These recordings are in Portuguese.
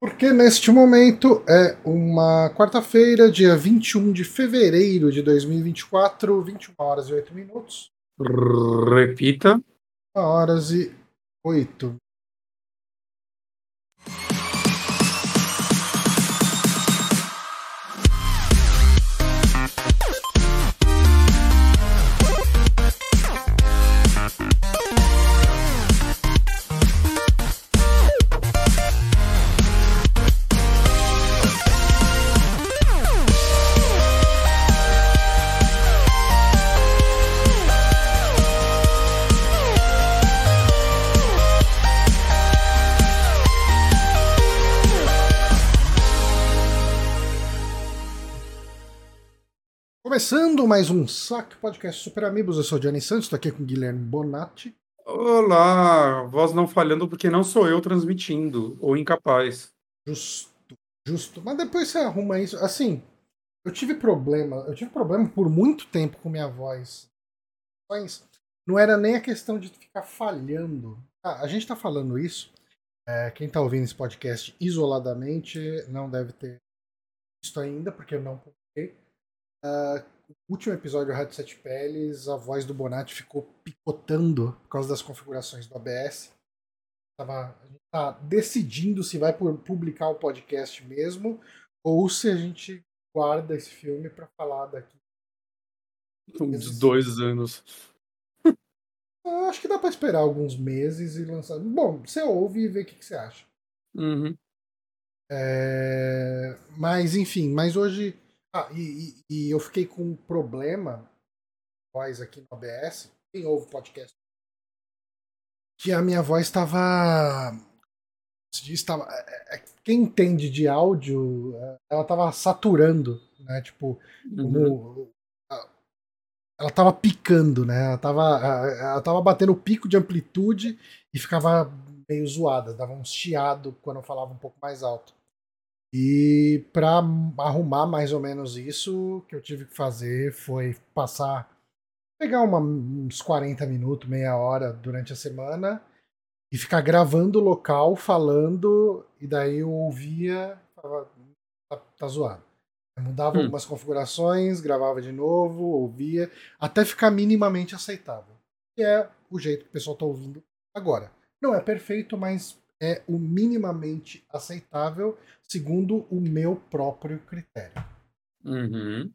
Porque neste momento é uma quarta-feira, dia 21 de fevereiro de 2024, 21 horas e 8 minutos. Repita. 1 horas e 8 Começando mais um Saque Podcast Super Amigos, eu sou o Johnny Santos, estou aqui com o Guilherme Bonatti. Olá, voz não falhando porque não sou eu transmitindo, ou incapaz. Justo, justo. Mas depois você arruma isso. Assim, eu tive problema, eu tive problema por muito tempo com minha voz. Mas não era nem a questão de ficar falhando. Ah, a gente está falando isso. É, quem está ouvindo esse podcast isoladamente não deve ter visto ainda, porque eu não publiquei. Uh, o último episódio do Rádio Sete Peles, a voz do Bonatti ficou picotando por causa das configurações do ABS. Tava, a gente tá decidindo se vai publicar o podcast mesmo ou se a gente guarda esse filme para falar daqui. Uns dois anos. Acho que dá para esperar alguns meses e lançar. Bom, você ouve e vê o que, que você acha. Uhum. É... Mas, enfim, mas hoje ah, e, e, e, eu fiquei com um problema, voz aqui no OBS, quem ouve o podcast, que a minha voz estava. estava é, é, quem entende de áudio, é, ela estava saturando, né? Tipo, uhum. ela estava picando, né? Ela estava ela tava batendo pico de amplitude e ficava meio zoada, dava um chiado quando eu falava um pouco mais alto. E para arrumar mais ou menos isso, o que eu tive que fazer foi passar, pegar uma, uns 40 minutos, meia hora durante a semana e ficar gravando o local, falando, e daí eu ouvia, falava, tá, tá zoado. Eu mudava hum. algumas configurações, gravava de novo, ouvia, até ficar minimamente aceitável. Que é o jeito que o pessoal está ouvindo agora. Não é perfeito, mas é o minimamente aceitável, segundo o meu próprio critério. Uhum.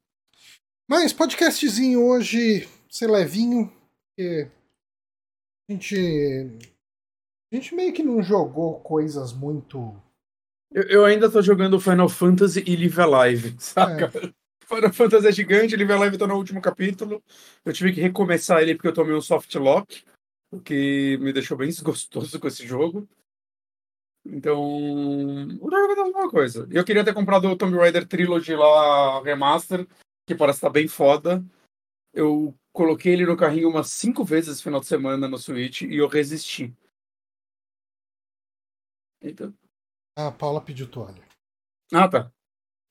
Mas podcastzinho hoje, ser levinho, porque a gente, a gente meio que não jogou coisas muito. Eu, eu ainda tô jogando Final Fantasy e Live Alive, saca? É. Final Fantasy é gigante, Live Alive tá no último capítulo. Eu tive que recomeçar ele porque eu tomei um soft lock, o que me deixou bem desgostoso com esse jogo. Então, o jogo é a mesma coisa. Eu queria ter comprado o Tomb Raider Trilogy lá, Remaster, que parece estar bem foda. Eu coloquei ele no carrinho umas cinco vezes esse final de semana no Switch e eu resisti. Então... Ah, a Paula pediu toalha. Ah, tá.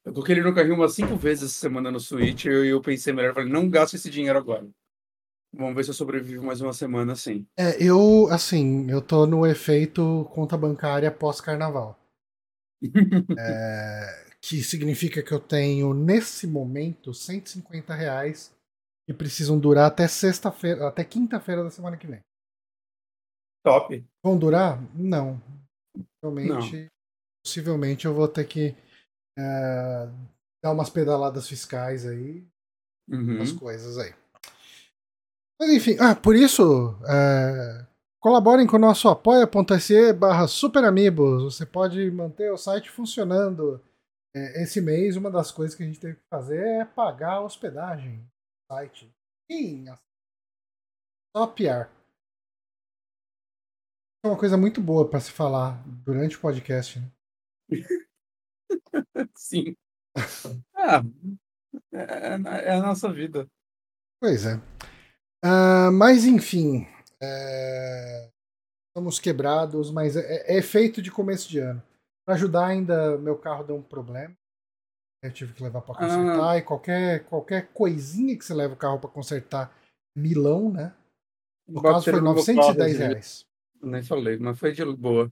Eu coloquei ele no carrinho umas cinco vezes essa semana no Switch e eu, eu pensei melhor, falei, não gasto esse dinheiro agora. Vamos ver se eu sobrevivo mais uma semana assim. É, eu, assim, eu tô no efeito conta bancária pós-carnaval. é, que significa que eu tenho, nesse momento, 150 reais que precisam durar até sexta-feira, até quinta-feira da semana que vem. Top. Vão durar? Não. Possivelmente, Não. possivelmente eu vou ter que é, dar umas pedaladas fiscais aí, uhum. as coisas aí. Mas enfim, ah, por isso, é, colaborem com o nosso apoia.se barra superamigos. Você pode manter o site funcionando. É, esse mês, uma das coisas que a gente teve que fazer é pagar a hospedagem do site. Sim, só piar. É uma coisa muito boa para se falar durante o podcast. Né? Sim. Ah, é, é, a nossa vida. Pois é. Uh, mas enfim, é... estamos quebrados, mas é, é, feito de começo de ano. Para ajudar ainda, meu carro deu um problema. Eu tive que levar para consertar ah. e qualquer, qualquer coisinha que você leva o carro para consertar, milão, né? No caso foi 910 reais. Nem falei, mas foi de boa.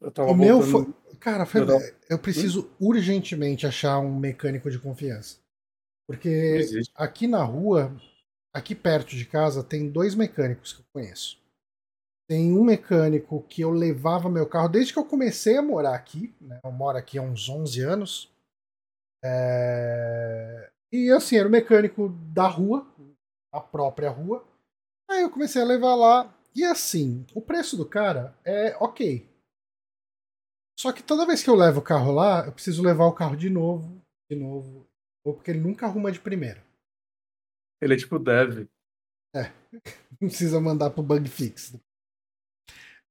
Eu tava O meu foi. Cara, foi- Eu preciso urgentemente achar um mecânico de confiança. Porque aqui na rua, aqui perto de casa, tem dois mecânicos que eu conheço. Tem um mecânico que eu levava meu carro desde que eu comecei a morar aqui. Né? Eu moro aqui há uns 11 anos. É, E assim, era o mecânico da rua, a própria rua. Aí eu comecei a levar lá. E assim, o preço do cara é ok. Só que toda vez que eu levo o carro lá, eu preciso levar o carro de novo, de novo, porque ele nunca arruma de primeira. Ele é tipo dev. Não precisa mandar pro bug fix.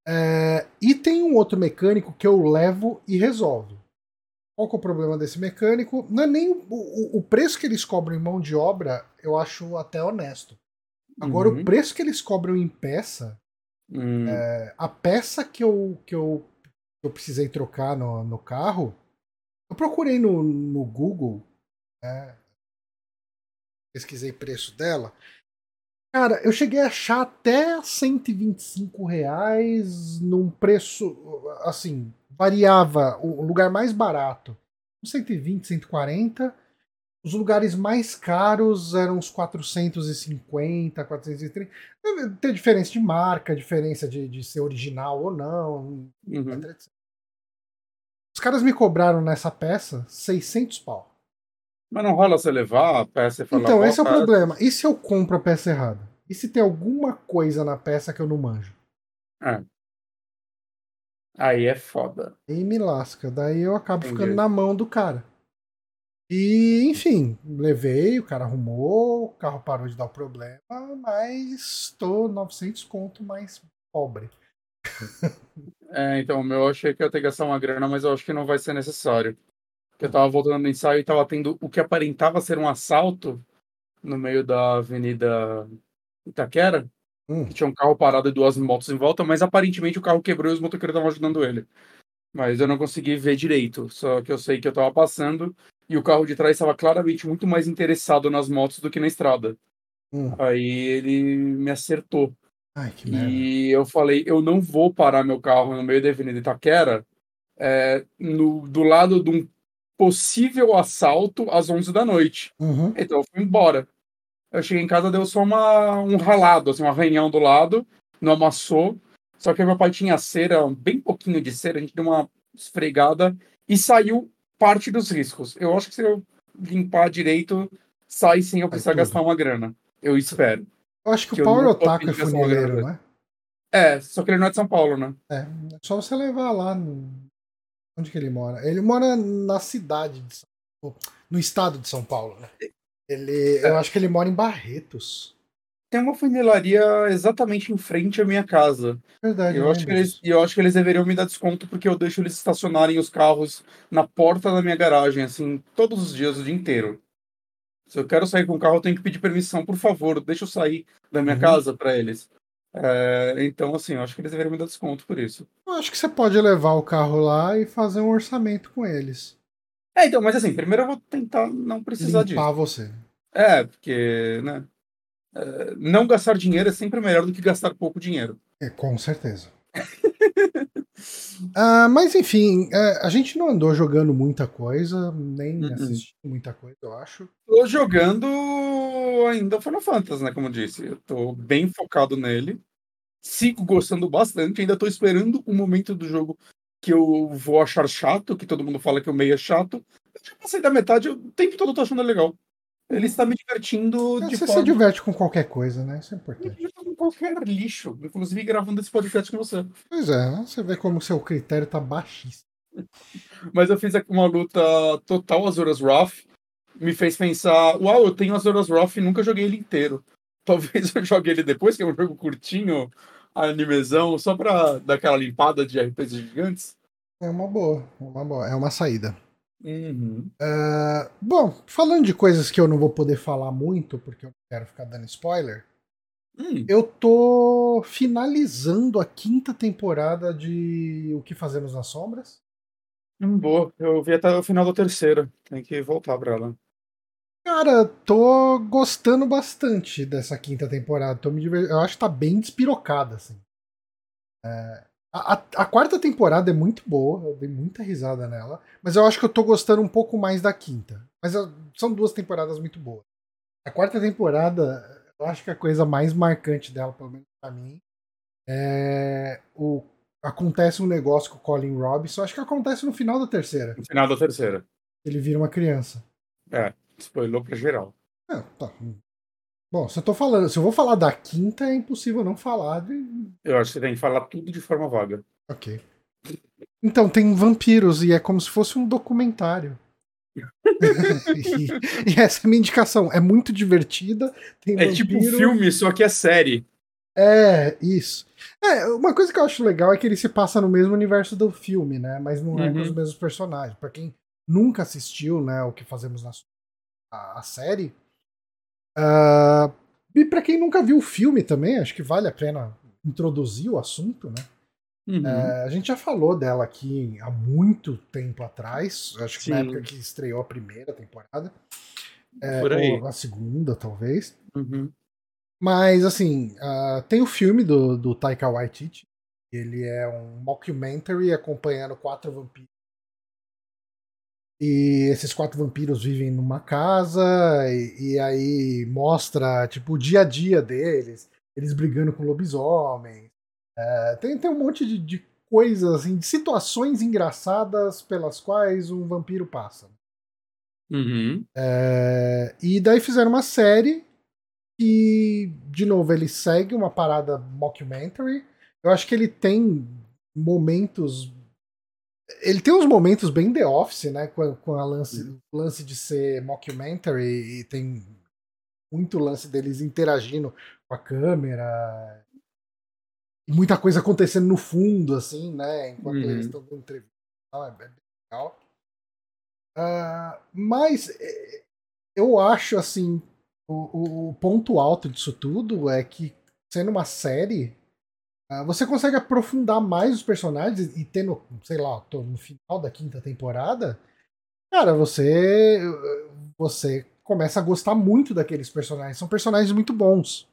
É, e tem um outro mecânico que eu levo e resolve. Qual que é o problema desse mecânico? Não é nem o, o- o preço que eles cobram em mão de obra, eu acho até honesto. Agora, Uhum. o preço que eles cobram em peça, Hum, a peça que eu, que eu, eu precisei trocar no, no carro, eu procurei no, no Google, né, pesquisei preço dela. Cara, eu cheguei a achar até 125 reais num preço, assim, variava. O lugar mais barato, 120, 140. Os lugares mais caros eram uns 450, 430. Deve ter diferença de marca, diferença de, de ser original ou não, uhum. etc. Os caras me cobraram nessa peça 600 pau. Mas não rola você levar a peça e falar. Então, "Ó, esse é o problema. E se eu compro a peça errada? E se tem alguma coisa na peça que eu não manjo? Aí é foda. Aí me lasca. Daí eu acabo Entendi. ficando na mão do cara. E, enfim, levei, o cara arrumou, o carro parou de dar o problema, mas estou 900 conto mais pobre. É, então, meu eu achei que eu ia ter que gastar uma grana, mas eu acho que não vai ser necessário. Eu tava voltando no ensaio e tava tendo o que aparentava ser um assalto no meio da Avenida Itaquera, Hum. tinha um carro parado e duas motos em volta, mas aparentemente o carro quebrou e os motoqueiros estavam ajudando ele. Mas eu não consegui ver direito, só que eu sei que eu tava passando e o carro de trás estava claramente muito mais interessado nas motos do que na estrada. Hum. Aí ele me acertou. Ai, que merda. E eu falei, eu não vou parar meu carro no meio da Avenida Itaquera é, no, do lado de um possível assalto às 11 da noite. Uhum. Então eu fui embora. Eu cheguei em casa, deu só uma, um ralado, assim, um arranhão do lado, não amassou. Só que meu pai tinha cera, bem pouquinho de cera, a gente deu uma esfregada e saiu parte dos riscos. Eu acho que se eu limpar direito, sai sem eu precisar gastar uma grana. Eu espero. Eu acho que, que o tô Otaku é uma funileiro, grana. não é? É, só que ele não é de São Paulo, né? É, é só você levar lá. No... Onde que ele mora? Ele mora na cidade de São Paulo, no estado de São Paulo, né? Ele, É. eu acho que ele mora em Barretos. Tem uma funilaria exatamente em frente à minha casa. Verdade. Eu acho, que eles, e eu acho que eles deveriam me dar desconto porque eu deixo eles estacionarem os carros na porta da minha garagem, assim, todos os dias, o dia inteiro. Se eu quero sair com o carro, eu tenho que pedir permissão, por favor, deixa eu sair da minha Uhum. casa para eles. É, então, assim, eu acho que eles deveriam me dar desconto por isso. Eu acho que você pode levar o carro lá e fazer um orçamento com eles. É, então, mas assim, primeiro eu vou tentar não precisar disso. Limpar você. É, porque, né? é, não gastar dinheiro é sempre melhor do que gastar pouco dinheiro. É, com certeza. Ah, mas enfim, é, a gente não andou jogando muita coisa, nem Uh-uh. assistindo muita coisa, eu acho. Tô jogando ainda Final Fantasy, né? Como eu disse. Eu tô bem focado nele. Sigo gostando bastante. Ainda tô esperando o momento do jogo que eu vou achar chato, que todo mundo fala que o meio é chato. Eu já passei da metade, eu- o tempo todo eu tô achando legal. Ele está me divertindo de Você se forma. diverte com qualquer coisa, né? Isso é importante. Eu com qualquer lixo, inclusive gravando esse podcast com você. Pois é, né? você vê como seu critério tá baixíssimo. Mas eu fiz uma luta total Azuras Wrath. Me fez pensar, uau, eu tenho Azuras Wrath e nunca joguei ele inteiro. Talvez eu jogue ele depois, que é um jogo curtinho, animezão, só pra dar aquela limpada de RPGs gigantes. É uma boa, é uma boa, é uma saída. Uhum. Ah, bom, falando de coisas que eu não vou poder falar muito, porque eu não quero ficar dando spoiler, Hum, eu tô finalizando a quinta temporada de O que Fazemos nas Sombras. hum, boa. Eu vi até o final da terceira. Tem que voltar pra ela. Cara, tô gostando bastante dessa quinta temporada. Tô me diver... Eu acho que tá bem despirocada, assim. É, A, a, a, quarta temporada é muito boa, eu dei muita risada nela, mas eu acho que eu tô gostando um pouco mais da quinta. Mas eu, são duas temporadas muito boas. A quarta temporada, eu acho que a coisa mais marcante dela, pelo menos pra mim, é o acontece um negócio com o Colin Robinson, acho que acontece no final da terceira. No final da terceira. Ele vira uma criança. É, spoilou pra geral. É, tá. Bom, se eu tô falando, se eu vou falar da quinta, é impossível não falar de. Eu acho que você tem que falar tudo de forma vaga. Ok. Então, tem vampiros e é como se fosse um documentário. e, e, essa é a minha indicação. É muito divertida. é vampiro... tipo um filme, só que é série. É, isso. É, uma coisa que eu acho legal é que ele se passa no mesmo universo do filme, né? Mas não é com os uhum. mesmos personagens. Pra quem nunca assistiu, né, o que fazemos na a, a série. Uh, e pra quem nunca viu o filme também, acho que vale a pena introduzir o assunto, né? Uhum. Uh, a gente já falou dela aqui há muito tempo atrás, acho que Sim. na época que estreou a primeira temporada. É, ou a segunda, talvez. Uhum. Mas, assim, uh, tem o filme do, do Taika Waititi. Ele é um mockumentary acompanhando quatro vampiros. E esses quatro vampiros vivem numa casa, e, e aí mostra, tipo, o dia a dia deles. Eles brigando com lobisomens. Uh, tem, tem um monte de, de coisas, assim, de situações engraçadas pelas quais um vampiro passa. Uhum. É, e daí fizeram uma série que, de novo, ele segue uma parada mockumentary. Eu acho que ele tem momentos. Ele tem uns momentos bem The Office, né? Com, com a lance, uhum. lance de ser mockumentary e tem muito lance deles interagindo com a câmera. Muita coisa acontecendo no fundo, assim, né? Enquanto uhum. eles estão dando entrevista. É bem legal. Uh, mas eh, eu acho, assim, o, o, ponto alto disso tudo é que, sendo uma série, você consegue aprofundar mais os personagens e tendo, sei lá, no final da quinta temporada, cara, você você começa a gostar muito daqueles personagens. São personagens muito bons.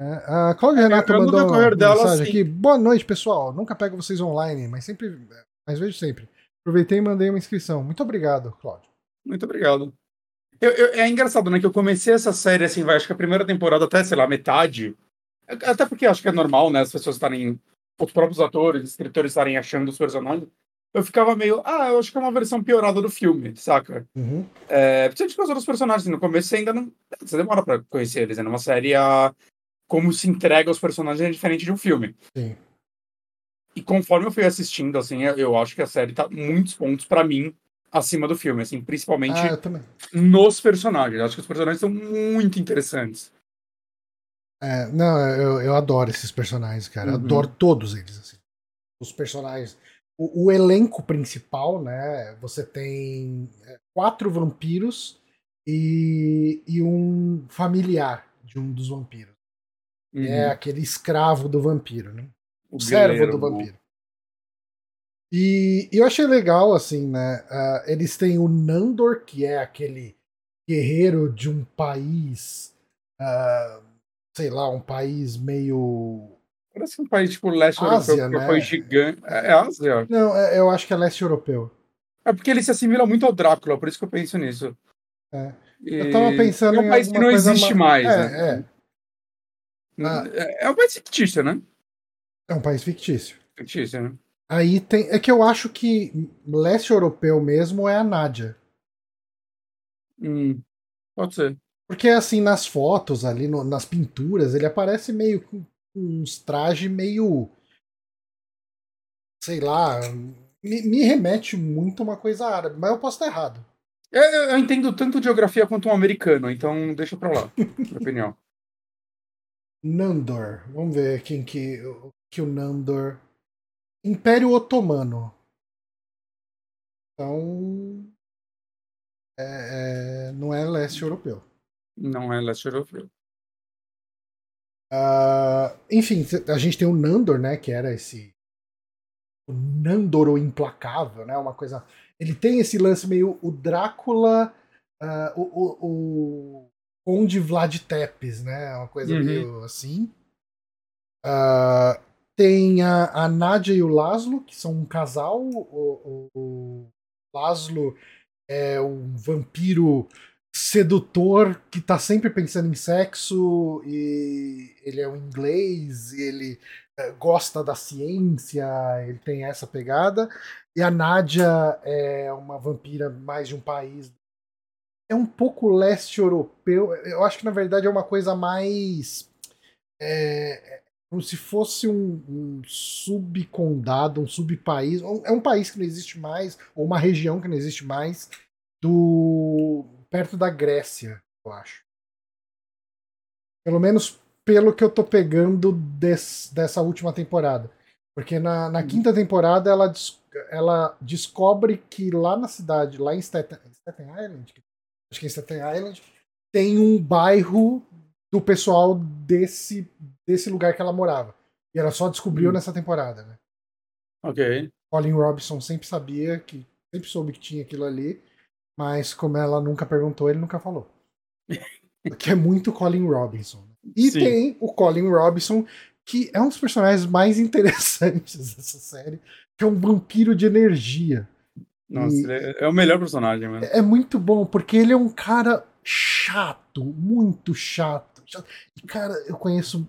É, a Cláudia é, Renato mandou uma mensagem aqui. Boa noite, pessoal. Nunca pego vocês online, mas sempre, mas vejo sempre. Aproveitei e mandei uma inscrição. Muito obrigado, Cláudio. Muito obrigado. Eu, eu, é engraçado, né? Que eu comecei essa série, assim, vai, acho que a primeira temporada até, sei lá, metade. Até porque acho que é normal, né? As pessoas estarem. Os próprios atores, escritores estarem achando os personagens. Eu ficava meio. Ah, eu acho que é uma versão piorada do filme, saca? Uhum. É, principalmente com os outros personagens. No começo você ainda não. Você demora pra conhecer eles, né? Numa série, a... como se entrega aos personagens é diferente de um filme. Sim. E conforme eu fui assistindo, assim, eu acho que a série tá muitos pontos para mim acima do filme, assim, principalmente ah, nos personagens. Acho que os personagens são muito interessantes. É, não, eu, eu adoro esses personagens, cara. Uhum. Adoro todos eles, assim. Os personagens. O, o, elenco principal, né? Você tem é, quatro vampiros e, e um familiar de um dos vampiros. É uhum. É aquele escravo do vampiro, né? O servo do vampiro. E, e, eu achei legal, assim, né? Uh, eles têm o Nandor, que é aquele guerreiro de um país. Uh, sei lá, um país meio. Parece um país tipo leste Ásia, europeu, né? foi gigante. É, é Ásia? Não, é, eu acho que é leste europeu. É porque ele se assimila muito ao Drácula, por isso que eu penso nisso. É. Eu tava pensando é um país que não existe mais. É, né? é. Ah, é. É um país fictício, né? É um país fictício. Fictício, né? Aí tem. É que eu acho que leste europeu mesmo é a Nádia. Hum, pode ser. Porque assim, nas fotos ali, no, nas pinturas, ele aparece meio com uns trajes meio. Sei lá. Me, me, remete muito a uma coisa árabe, mas eu posso estar errado. Eu, eu entendo tanto geografia quanto um americano, então deixa pra lá, minha opinião. Nandor. Vamos ver quem que, que o Nandor Império Otomano. Então. É, é, não é leste europeu. Não é leste europeu. Uh, enfim, a gente tem o Nandor, né? Que era esse. O Nandor o implacável, né? Uma coisa. Ele tem esse lance meio. O Drácula. Uh, o, o, o Conde Vlad Tepes, né? Uma coisa uhum. meio assim. Uh, tem a, a Nádia e o Laszlo, que são um casal. O, o, o Laszlo é um vampiro sedutor que tá sempre pensando em sexo e ele é um inglês e ele é, gosta da ciência, ele tem essa pegada. E a Nádia é uma vampira mais de um país. É um pouco leste europeu. Eu acho que na verdade é uma coisa mais. É, como se fosse um, um subcondado, um subpaís. É um país que não existe mais, ou uma região que não existe mais, do perto da Grécia, eu acho. Pelo menos pelo que eu tô pegando des, dessa última temporada. Porque na, na uhum. quinta temporada ela, ela descobre que lá na cidade, lá em Staten, Staten Island, acho que é em Staten Island, tem um bairro do pessoal desse, desse lugar que ela morava. E ela só descobriu hum. nessa temporada, né? Ok. Colin Robinson sempre sabia que sempre soube que tinha aquilo ali, mas como ela nunca perguntou, ele nunca falou. que é muito Colin Robinson. E Sim. tem o Colin Robinson, que é um dos personagens mais interessantes dessa série, que é um vampiro de energia. Nossa, e é, é o melhor personagem, mano. É muito bom, porque ele é um cara chato, muito chato. chato. E, cara, eu conheço,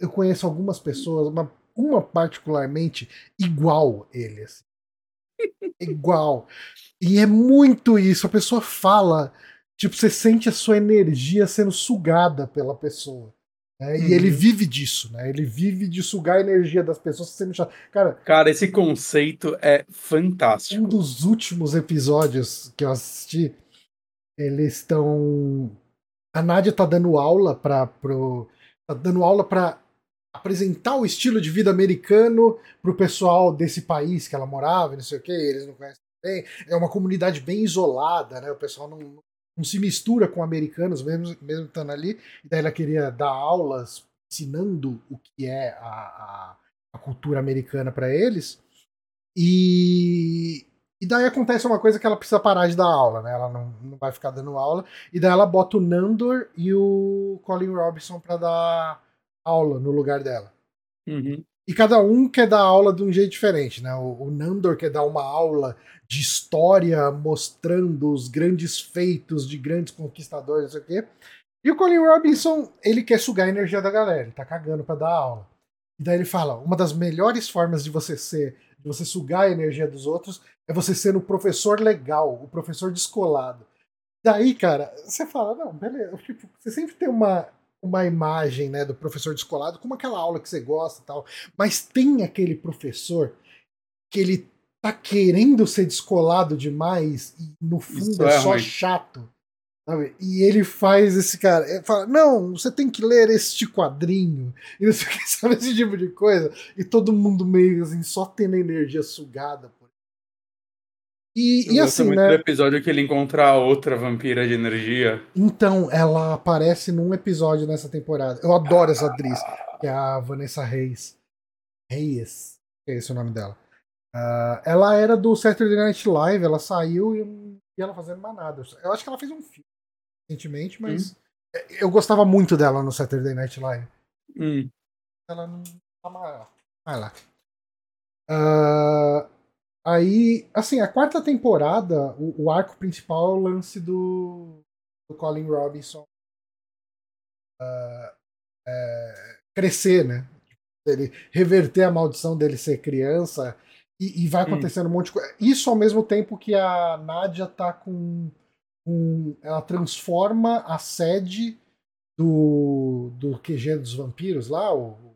eu conheço algumas pessoas, uma, uma particularmente igual ele. Assim. Igual. E é muito isso. A pessoa fala, tipo, você sente a sua energia sendo sugada pela pessoa. Né? E ele uhum. vive disso, né? Ele vive de sugar a energia das pessoas sendo chato. Cara, Cara, esse conceito é fantástico. Um dos últimos episódios que eu assisti eles estão. A Nádia tá dando aula para pro. tá dando aula para apresentar o estilo de vida americano pro pessoal desse país que ela morava, não sei o que, eles não conhecem bem. É uma comunidade bem isolada, né? O pessoal não, não se mistura com americanos, mesmo, mesmo estando ali. E daí ela queria dar aulas ensinando o que é a, a, a cultura americana para eles. E, e daí acontece uma coisa que ela precisa parar de dar aula, né? Ela não, não vai ficar dando aula. E daí ela bota o Nandor e o Colin Robinson para dar aula no lugar dela. Uhum. E cada um quer dar aula de um jeito diferente, né? O, o Nandor quer dar uma aula de história mostrando os grandes feitos de grandes conquistadores, não sei o quê. E o Colin Robinson, ele quer sugar a energia da galera, ele tá cagando pra dar aula. E daí ele fala: uma das melhores formas de você ser de você sugar a energia dos outros, é você sendo o professor legal, o professor descolado. Daí, cara, você fala, não, beleza. Tipo, você sempre tem uma, uma imagem né, do professor descolado, como aquela aula que você gosta e tal. Mas tem aquele professor que ele tá querendo ser descolado demais e no fundo é, é, só chato. Sabe? E ele faz esse cara, ele fala: Não, você tem que ler este quadrinho, e você sabe esse tipo de coisa, e todo mundo meio assim, só tendo energia sugada. E, e assim, muito né? do episódio que ele encontra a outra vampira de energia. Então, ela aparece num episódio nessa temporada. Eu adoro essa atriz, que é a Vanessa Reis. Reis, é esse o nome dela. Uh, ela era do Saturday Night Live, ela saiu e, e ela fazendo mais nada. Eu acho que ela fez um filme recentemente, mas hum. eu gostava muito dela no Saturday Night Live. Hum. Ela não tá mais, mais lá. Uh, aí, assim, a quarta temporada, o, o, arco principal é o lance do, do Colin Robinson uh, é, crescer, né? Ele reverter a maldição dele ser criança e, e vai acontecendo hum. um monte de coisa. Isso ao mesmo tempo que a Nádia tá com um, ela transforma a sede do, do QG dos vampiros lá, o,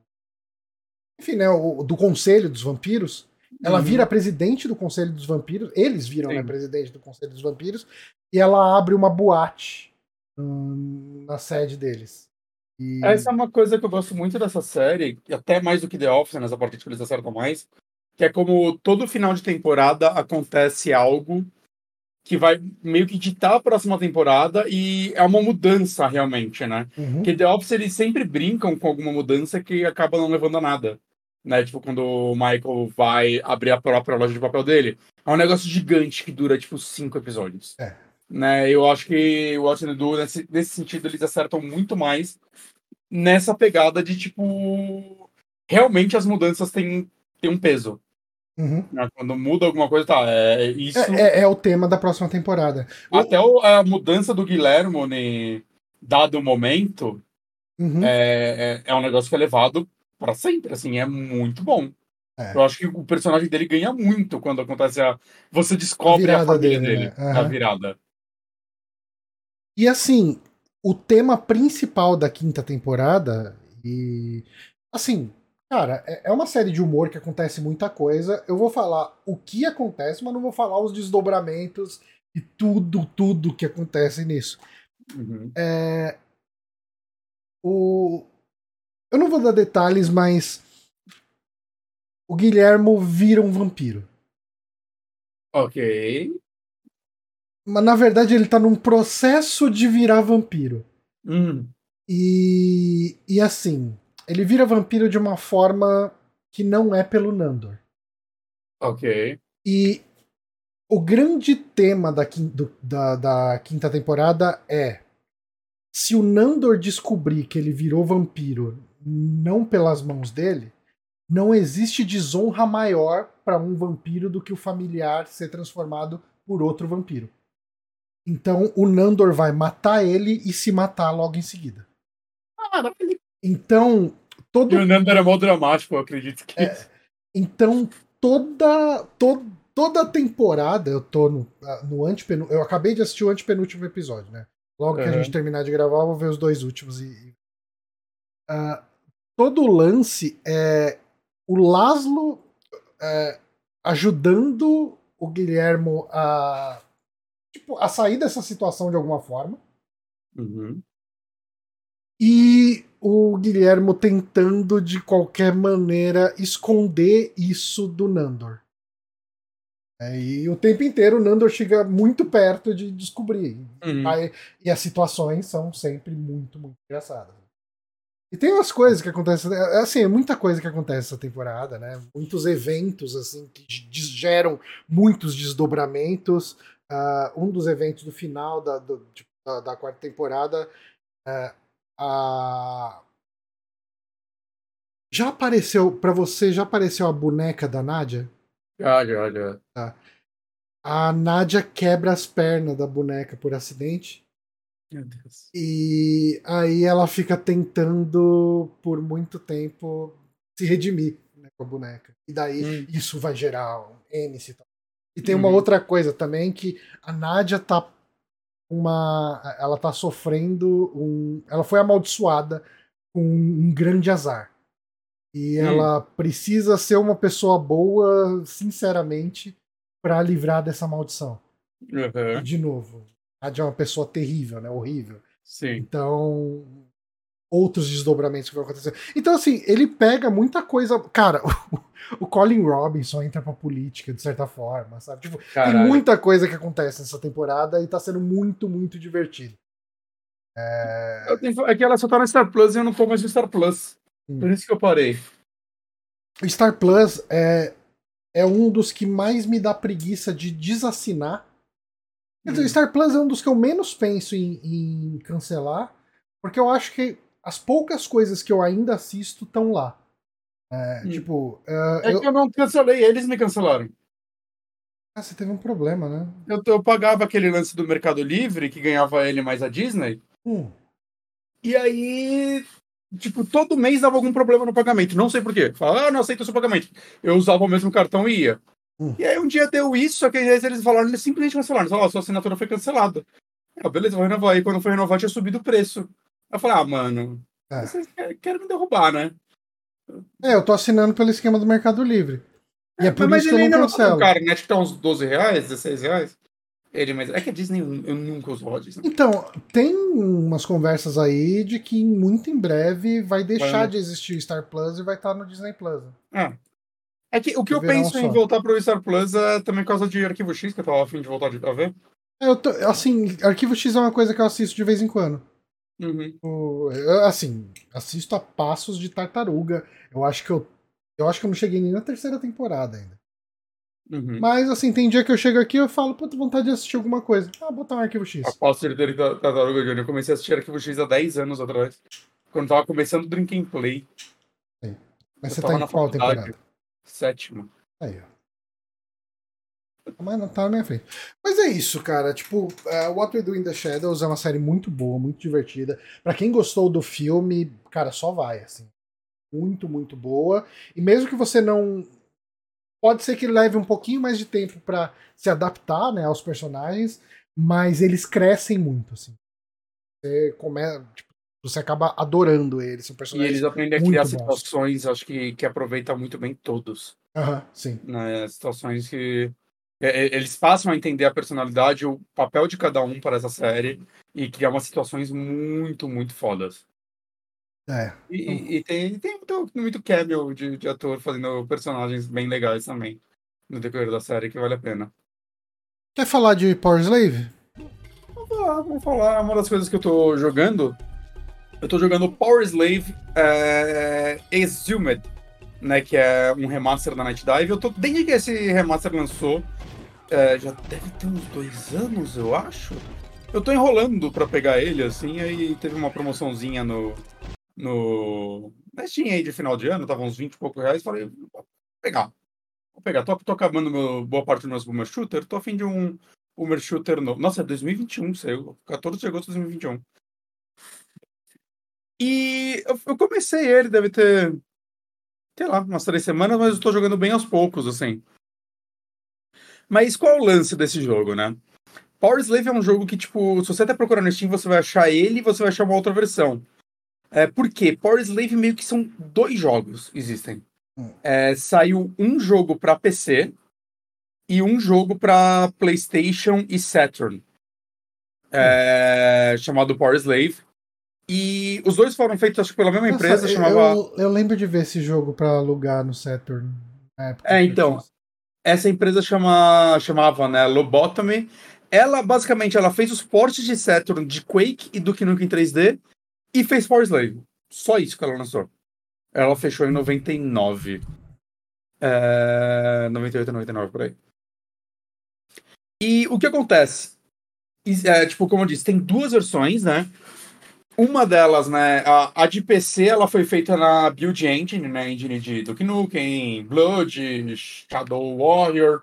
enfim, né, o, do Conselho dos Vampiros. Ela uhum. vira presidente do Conselho dos Vampiros, eles viram né, presidente do Conselho dos Vampiros, e ela abre uma boate hum, na sede deles. E... Essa é uma coisa que eu gosto muito dessa série, até mais do que The Office, nessa parte que eles acertam mais, que é como todo final de temporada acontece algo que vai meio que ditar a próxima temporada e é uma mudança realmente, né? Uhum. Que The Office eles sempre brincam com alguma mudança que acaba não levando a nada. Né? Tipo, quando o Michael vai abrir a própria loja de papel dele. É um negócio gigante que dura, tipo, cinco episódios. É. Né? Eu acho que o Watch Do, nesse, nesse sentido, eles acertam muito mais nessa pegada de, tipo... realmente as mudanças têm, têm um peso. Uhum. né? Quando muda alguma coisa, tá. É, isso. É, é- é o tema da próxima temporada. Até o- a mudança do Guilhermo, né, dado o momento, Uhum. é, é, é um negócio que é levado pra sempre. Assim, é muito bom. É. Eu acho que o personagem dele ganha muito quando acontece a. Você descobre A a, família dele, dele, né? a Aham. virada. E assim, o tema principal da quinta temporada, e assim, cara, é é uma série de humor que acontece muita coisa. Eu vou falar o que acontece, mas não vou falar os desdobramentos e tudo, tudo que acontece nisso. Uhum. É, o, eu não vou dar detalhes, mas o Guilhermo vira um vampiro. Ok. Mas na verdade ele tá num processo de virar vampiro. Hum. E, e assim, ele vira vampiro de uma forma que não é pelo Nandor. Ok. E o grande tema da, do- da, da quinta temporada é: se o Nandor descobrir que ele virou vampiro não pelas mãos dele, não existe desonra maior para um vampiro do que o familiar ser transformado por outro vampiro. Então o Nandor vai matar ele e se matar logo em seguida. Caralho. Então, todo E o Nando era mó dramático, eu acredito que. É. Então, toda, to, toda a temporada, eu tô no, ah, no antepenúltimo. Eu acabei de assistir o antepenúltimo episódio, né? Logo que a Uhum. gente terminar de gravar, eu vou ver os dois últimos. E, Ah, todo o lance é o Laszlo é, ajudando o Guilhermo a, tipo, a sair dessa situação de alguma forma. Uhum. E o Guilhermo tentando de qualquer maneira esconder isso do Nandor. É, e o tempo inteiro o Nandor chega muito perto de descobrir. Uhum. Aí- e as situações são sempre muito, muito engraçadas. E tem umas coisas que acontecem. é, Assim, é muita coisa que acontece essa temporada, né? Muitos eventos, assim, que geram muitos desdobramentos. Ah, um dos eventos do final da, do- tipo, da, da quarta temporada. é, a... Já apareceu, pra você, já apareceu a boneca da Nádia? Já, já, já. A Nádia quebra as pernas da boneca por acidente. Meu Deus. E aí ela fica tentando por muito tempo se redimir né, com a boneca. E daí Hum. isso vai gerar um N situação. E tem uma Uhum. outra coisa também que a Nádia tá uma ela tá sofrendo um ela foi amaldiçoada com um grande azar. E Hum. ela precisa ser uma pessoa boa, sinceramente, para livrar dessa maldição. E, Uhum. de novo, é uma pessoa terrível, né? Horrível. Sim. Então, outros desdobramentos que vão acontecer. Então, assim, ele pega muita coisa. Cara, o, Colin Robinson entra pra política, de certa forma, sabe? Tipo, tem muita coisa que acontece nessa temporada e tá sendo muito, muito divertido. Eu tenho- É que ela só tá no Star Plus e eu não tô mais no Star Plus. Hum. Por isso que eu parei. O Star Plus é, é um dos que mais me dá preguiça de desassinar. Dizer, o. Star Plus é um dos que eu menos penso em, em cancelar, porque eu acho que as poucas coisas que eu ainda assisto estão lá. É, Hum. Tipo, é, É eu- que eu não cancelei, eles me cancelaram. Ah, você teve um problema, né? Eu, eu pagava aquele lance do Mercado Livre, que ganhava ele mais a Disney, Hum. e aí, tipo, todo mês dava algum problema no pagamento. Não sei por quê. Falava, ah, não aceito o seu pagamento. Eu usava o mesmo cartão e ia. Hum. E aí um dia deu isso, só que aí eles falaram, eles simplesmente cancelaram. Falaram, "Ó, sua assinatura foi cancelada. Ah, beleza, vou renovar. Aí quando foi renovar, tinha subido o preço. Eu falei, ah, mano, É. vocês querem, me derrubar, né? É, eu tô assinando pelo esquema do Mercado Livre. E é por mas isso que eu não ainda não tá cancelo. caro, né? Acho que tá uns 12 reais, 16 reais. Ele, mas é que a Disney, eu eu nunca uso a Disney. Então, tem umas conversas aí de que muito em breve vai deixar Vai. de existir Star Plus e vai estar no Disney Plus. Ah. É que o que eu penso em só. voltar pro Star Plus é também por causa de Arquivo X, que eu tava afim de voltar de- a ver. Eu tô, assim, Arquivo X é uma coisa que eu assisto de vez em quando. Uhum. O- eu, assim, assisto a passos de tartaruga. Eu acho que eu. Eu acho que eu não cheguei nem na terceira temporada ainda. Uhum. Mas assim, tem dia que eu chego aqui e eu falo, puta, vontade de assistir alguma coisa. Ah, botar um arquivo X. Após ter ter Tartaruga Johnny, eu comecei a assistir Arquivo X há 10 anos atrás. Quando tava começando o Drink and Play. Sim. Mas você tá em qual temporada? Sétima. Aí, ó. Mas não tá na minha frente. Mas é isso, cara. Tipo, uh, What We Do in the Shadows é uma série muito boa, muito divertida. Para quem gostou do filme, cara, só vai, assim. Muito, muito boa. E mesmo que você não. Pode ser que leve um pouquinho mais de tempo para se adaptar né, aos personagens, mas eles crescem muito, assim. Você começa. Tipo, você acaba adorando eles. São personagens e eles aprendem a criar bons. situações, acho que, que aproveita muito bem todos. Aham, sim. Né, situações que é, eles passam a entender a personalidade, o papel de cada um para essa série e criar umas situações muito, muito fodas. É. E, e tem, tem muito, muito cameo de, de ator fazendo personagens bem legais também no decorrer da série que vale a pena. Quer falar de Power Slave? Vamos falar, vamos falar. Uma das coisas que eu tô jogando. Eu tô jogando Power Slave é, Exhumed, né? Que é um remaster da Night Dive. Eu tô, desde que esse remaster lançou, é, já deve ter uns dois anos, eu acho. Eu tô enrolando pra pegar ele, assim, aí teve uma promoçãozinha no. no. Na Steam aí de final de ano, tava uns 20 e poucos reais, falei, vou pegar. Vou pegar. Tô, tô acabando meu, boa parte dos meus Boomer Shooter, tô afim de um Boomer Shooter novo. Nossa, é 2021, saiu. 14 de agosto de 2021. E eu, eu comecei ele, deve ter. Sei lá, umas três semanas, mas eu tô jogando bem aos poucos, assim. Mas qual é o lance desse jogo, né? Power Slave é um jogo que, tipo, se você até procurar no Steam, você vai achar ele e você vai achar uma outra versão. É, por quê? Power Slave meio que são dois jogos existem. Hum. É, saiu um jogo para PC e um jogo para PlayStation e Saturn. É, hum. Chamado Power Slave. E os dois foram feitos, acho que pela mesma Nossa, empresa, eu, chamava. Eu, eu, lembro de ver esse jogo para alugar no Saturn. É, então essa empresa chama, chamava né, Lobotomy. Ela, basicamente, ela fez os portes de Saturn de Quake e Duke Nukem 3D e fez Power Slave. Só isso que ela lançou. Ela fechou em 99. É... 98, 99, por aí. E o que acontece? É, tipo, como eu disse, tem duas versões, né? Uma delas, né, a, a, de PC, ela foi feita na Build Engine, né, engine de Duke Nukem, Blood, Shadow Warrior,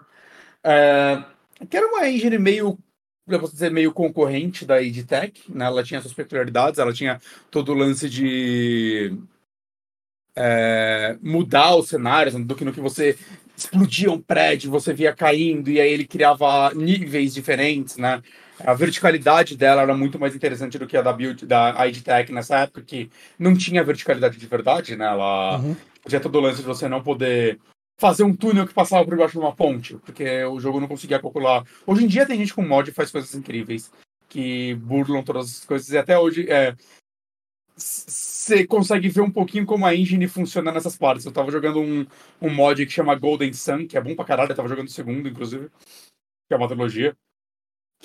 é, que era uma engine meio, posso dizer, meio concorrente da EdTech, né, ela tinha suas peculiaridades, ela tinha todo o lance de é, mudar os cenários, né, do que no que você explodia um prédio, você via caindo, e aí ele criava níveis diferentes, né? A verticalidade dela era muito mais interessante do que a da build da IDTech nessa época, que não tinha verticalidade de verdade, né? Ela uhum. tinha todo o lance de você não poder fazer um túnel que passava por baixo de uma ponte, porque o jogo não conseguia calcular. Hoje em dia tem gente com mod que faz coisas incríveis, que burlam todas as coisas, e até hoje é. Você consegue ver um pouquinho como a engine funciona nessas partes. Eu tava jogando um, um mod que chama Golden Sun, que é bom pra caralho, eu tava jogando o segundo, inclusive, que é uma trilogia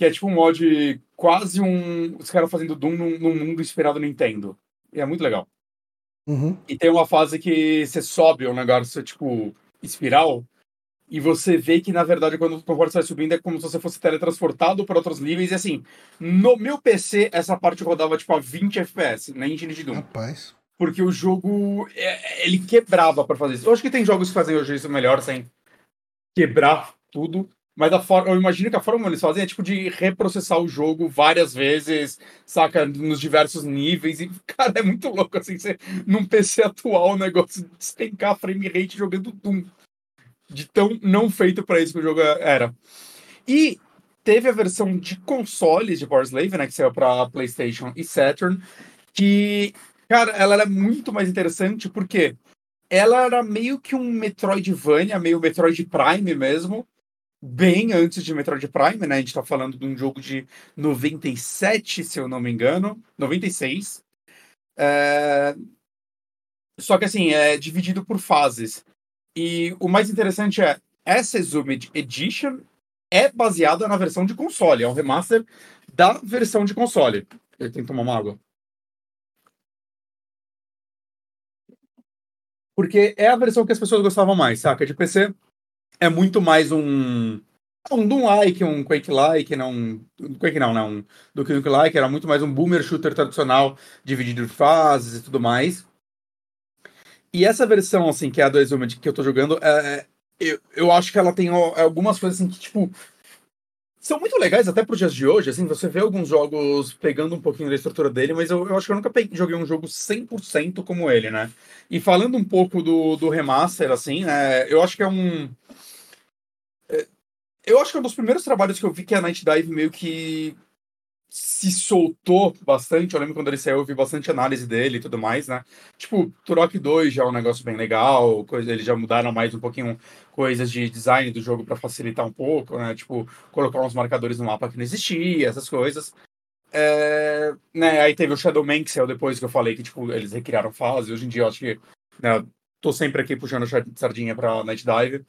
que é tipo um mod quase um. Os caras fazendo Doom num, num, mundo inspirado no Nintendo. E é muito legal. Uhum. E tem uma fase que você sobe um negócio, tipo, espiral, e você vê que, na verdade, quando conforme você vai subindo, é como se você fosse teletransportado para outros níveis. E assim, no meu PC, essa parte rodava tipo a 20 FPS, na engine de Doom. Rapaz. Porque o jogo, é, ele quebrava para fazer isso. Eu acho que tem jogos que fazem hoje isso melhor, sem quebrar tudo. Mas a forma, eu imagino que a forma como eles fazem é tipo de reprocessar o jogo várias vezes, saca? Nos diversos níveis. E, cara, é muito louco assim, você, num PC atual, o negócio de despencar frame rate jogando Doom. De tão não feito para isso que o jogo era. E teve a versão de consoles de Power Slave, né? Que saiu pra PlayStation e Saturn. Que, cara, ela era muito mais interessante porque ela era meio que um Metroidvania, meio Metroid Prime mesmo bem antes de Metroid Prime, né? A gente tá falando de um jogo de 97, se eu não me engano, 96. É... Só que assim, é dividido por fases. E o mais interessante é, essa Exhumed Edition é baseada na versão de console, é um remaster da versão de console. Ele tem que tomar uma água. Porque é a versão que as pessoas gostavam mais, saca? De PC, é muito mais um. Um Doom-like, um Quake-like, não. Quake não, não. Do que Nuke-like, era muito mais um boomer shooter tradicional, dividido em fases e tudo mais. E essa versão, assim, que é a do Exhumed que eu tô jogando, é, eu, eu acho que ela tem algumas coisas, assim, que, tipo, são muito legais até pro dias de hoje, assim, você vê alguns jogos pegando um pouquinho da estrutura dele, mas eu, eu acho que eu nunca peguei, joguei um jogo 100% como ele, né? E falando um pouco do, do remaster, assim, né, eu acho que é um... Eu acho que é um dos primeiros trabalhos que eu vi que a Night Dive meio que se soltou bastante. Eu lembro quando ele saiu, eu vi bastante análise dele e tudo mais, né? Tipo, Turok 2 já é um negócio bem legal, coisa, eles já mudaram mais um pouquinho coisas de design do jogo para facilitar um pouco, né? Tipo, colocar uns marcadores no mapa que não existia, essas coisas. É, né, aí teve o Shadow Man, que saiu depois que eu falei que, tipo, eles recriaram fase. Hoje em dia, eu acho que né, tô sempre aqui puxando sardinha pra Night Dive.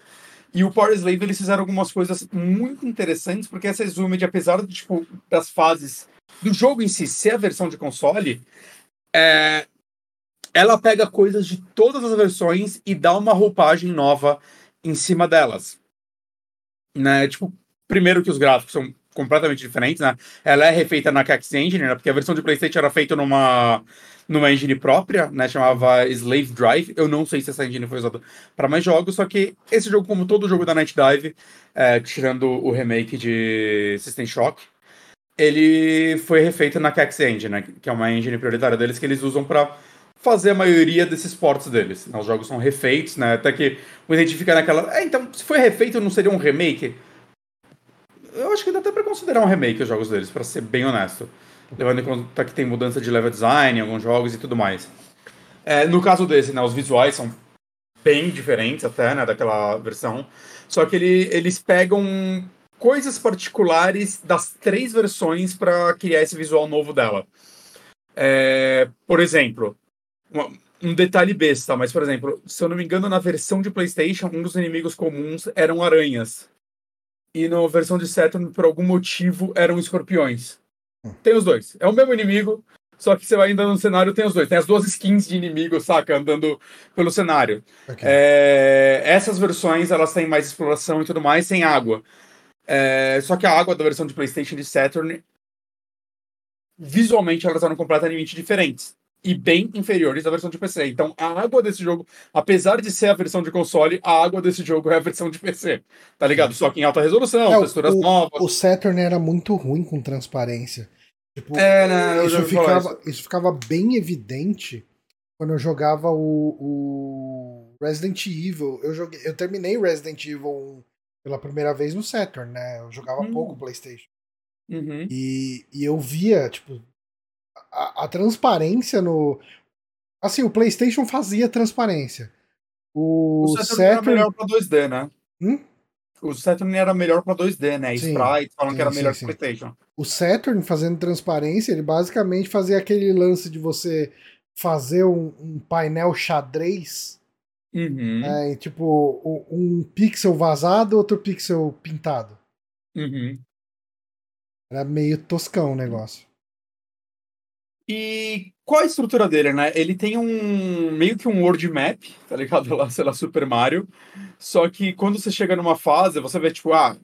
E o Power Slave, eles fizeram algumas coisas muito interessantes, porque essa Exhumed, apesar de, tipo, das fases do jogo em si ser a versão de console, é... ela pega coisas de todas as versões e dá uma roupagem nova em cima delas. Né? Tipo, primeiro que os gráficos são completamente diferentes, né? Ela é refeita na Cax Engine, né? Porque a versão de PlayStation era feita numa numa engine própria, né? Chamava Slave Drive. Eu não sei se essa engine foi usada para mais jogos, só que esse jogo, como todo jogo da Night Dive, é, tirando o remake de System Shock, ele foi refeito na Cax Engine, né? Que é uma engine prioritária deles que eles usam para fazer a maioria desses ports deles. Os jogos são refeitos, né? Até que o identifica naquela. É, então, se foi refeito, não seria um remake? Eu acho que dá até pra considerar um remake os jogos deles, para ser bem honesto levando em conta que tem mudança de level design em alguns jogos e tudo mais. É, no caso desse, né, os visuais são bem diferentes até, né, daquela versão, só que ele, eles pegam coisas particulares das três versões para criar esse visual novo dela. É, por exemplo, uma, um detalhe besta, mas por exemplo, se eu não me engano, na versão de PlayStation, um dos inimigos comuns eram aranhas. E na versão de Saturn, por algum motivo, eram escorpiões. Tem os dois. É o mesmo inimigo, só que você vai andando no cenário, tem os dois. Tem as duas skins de inimigo, saca? Andando pelo cenário. Okay. É, essas versões, elas têm mais exploração e tudo mais, sem água. É, só que a água da versão de PlayStation de Saturn, visualmente, elas eram completamente diferentes. E bem inferiores à versão de PC. Então, a água desse jogo, apesar de ser a versão de console, a água desse jogo é a versão de PC. Tá ligado? Só que em alta resolução, é, texturas o, novas. O Saturn era muito ruim com transparência. Tipo, é, né, isso, ficava, isso. isso ficava bem evidente quando eu jogava o, o, Resident Evil. Eu, joguei, eu terminei Resident Evil pela primeira vez no Saturn, né? Eu jogava hum. pouco PlayStation. Uhum. E, e eu via, tipo, a, a, transparência no. Assim, o PlayStation fazia transparência. O, o Saturn, Saturn... era melhor pra 2D, né? Hum? O Saturn era melhor para 2D, né? Sim, Sprite falam sim, que era melhor sim, que o PlayStation. O Saturn fazendo transparência, ele basicamente fazia aquele lance de você fazer um, um painel xadrez. Uhum. Né? tipo, um pixel vazado, outro pixel pintado. Uhum. Era meio toscão o negócio. E qual a estrutura dele, né? Ele tem um meio que um world map, tá ligado? Lá, sei lá, Super Mario. Só que quando você chega numa fase, você vê tipo, ah,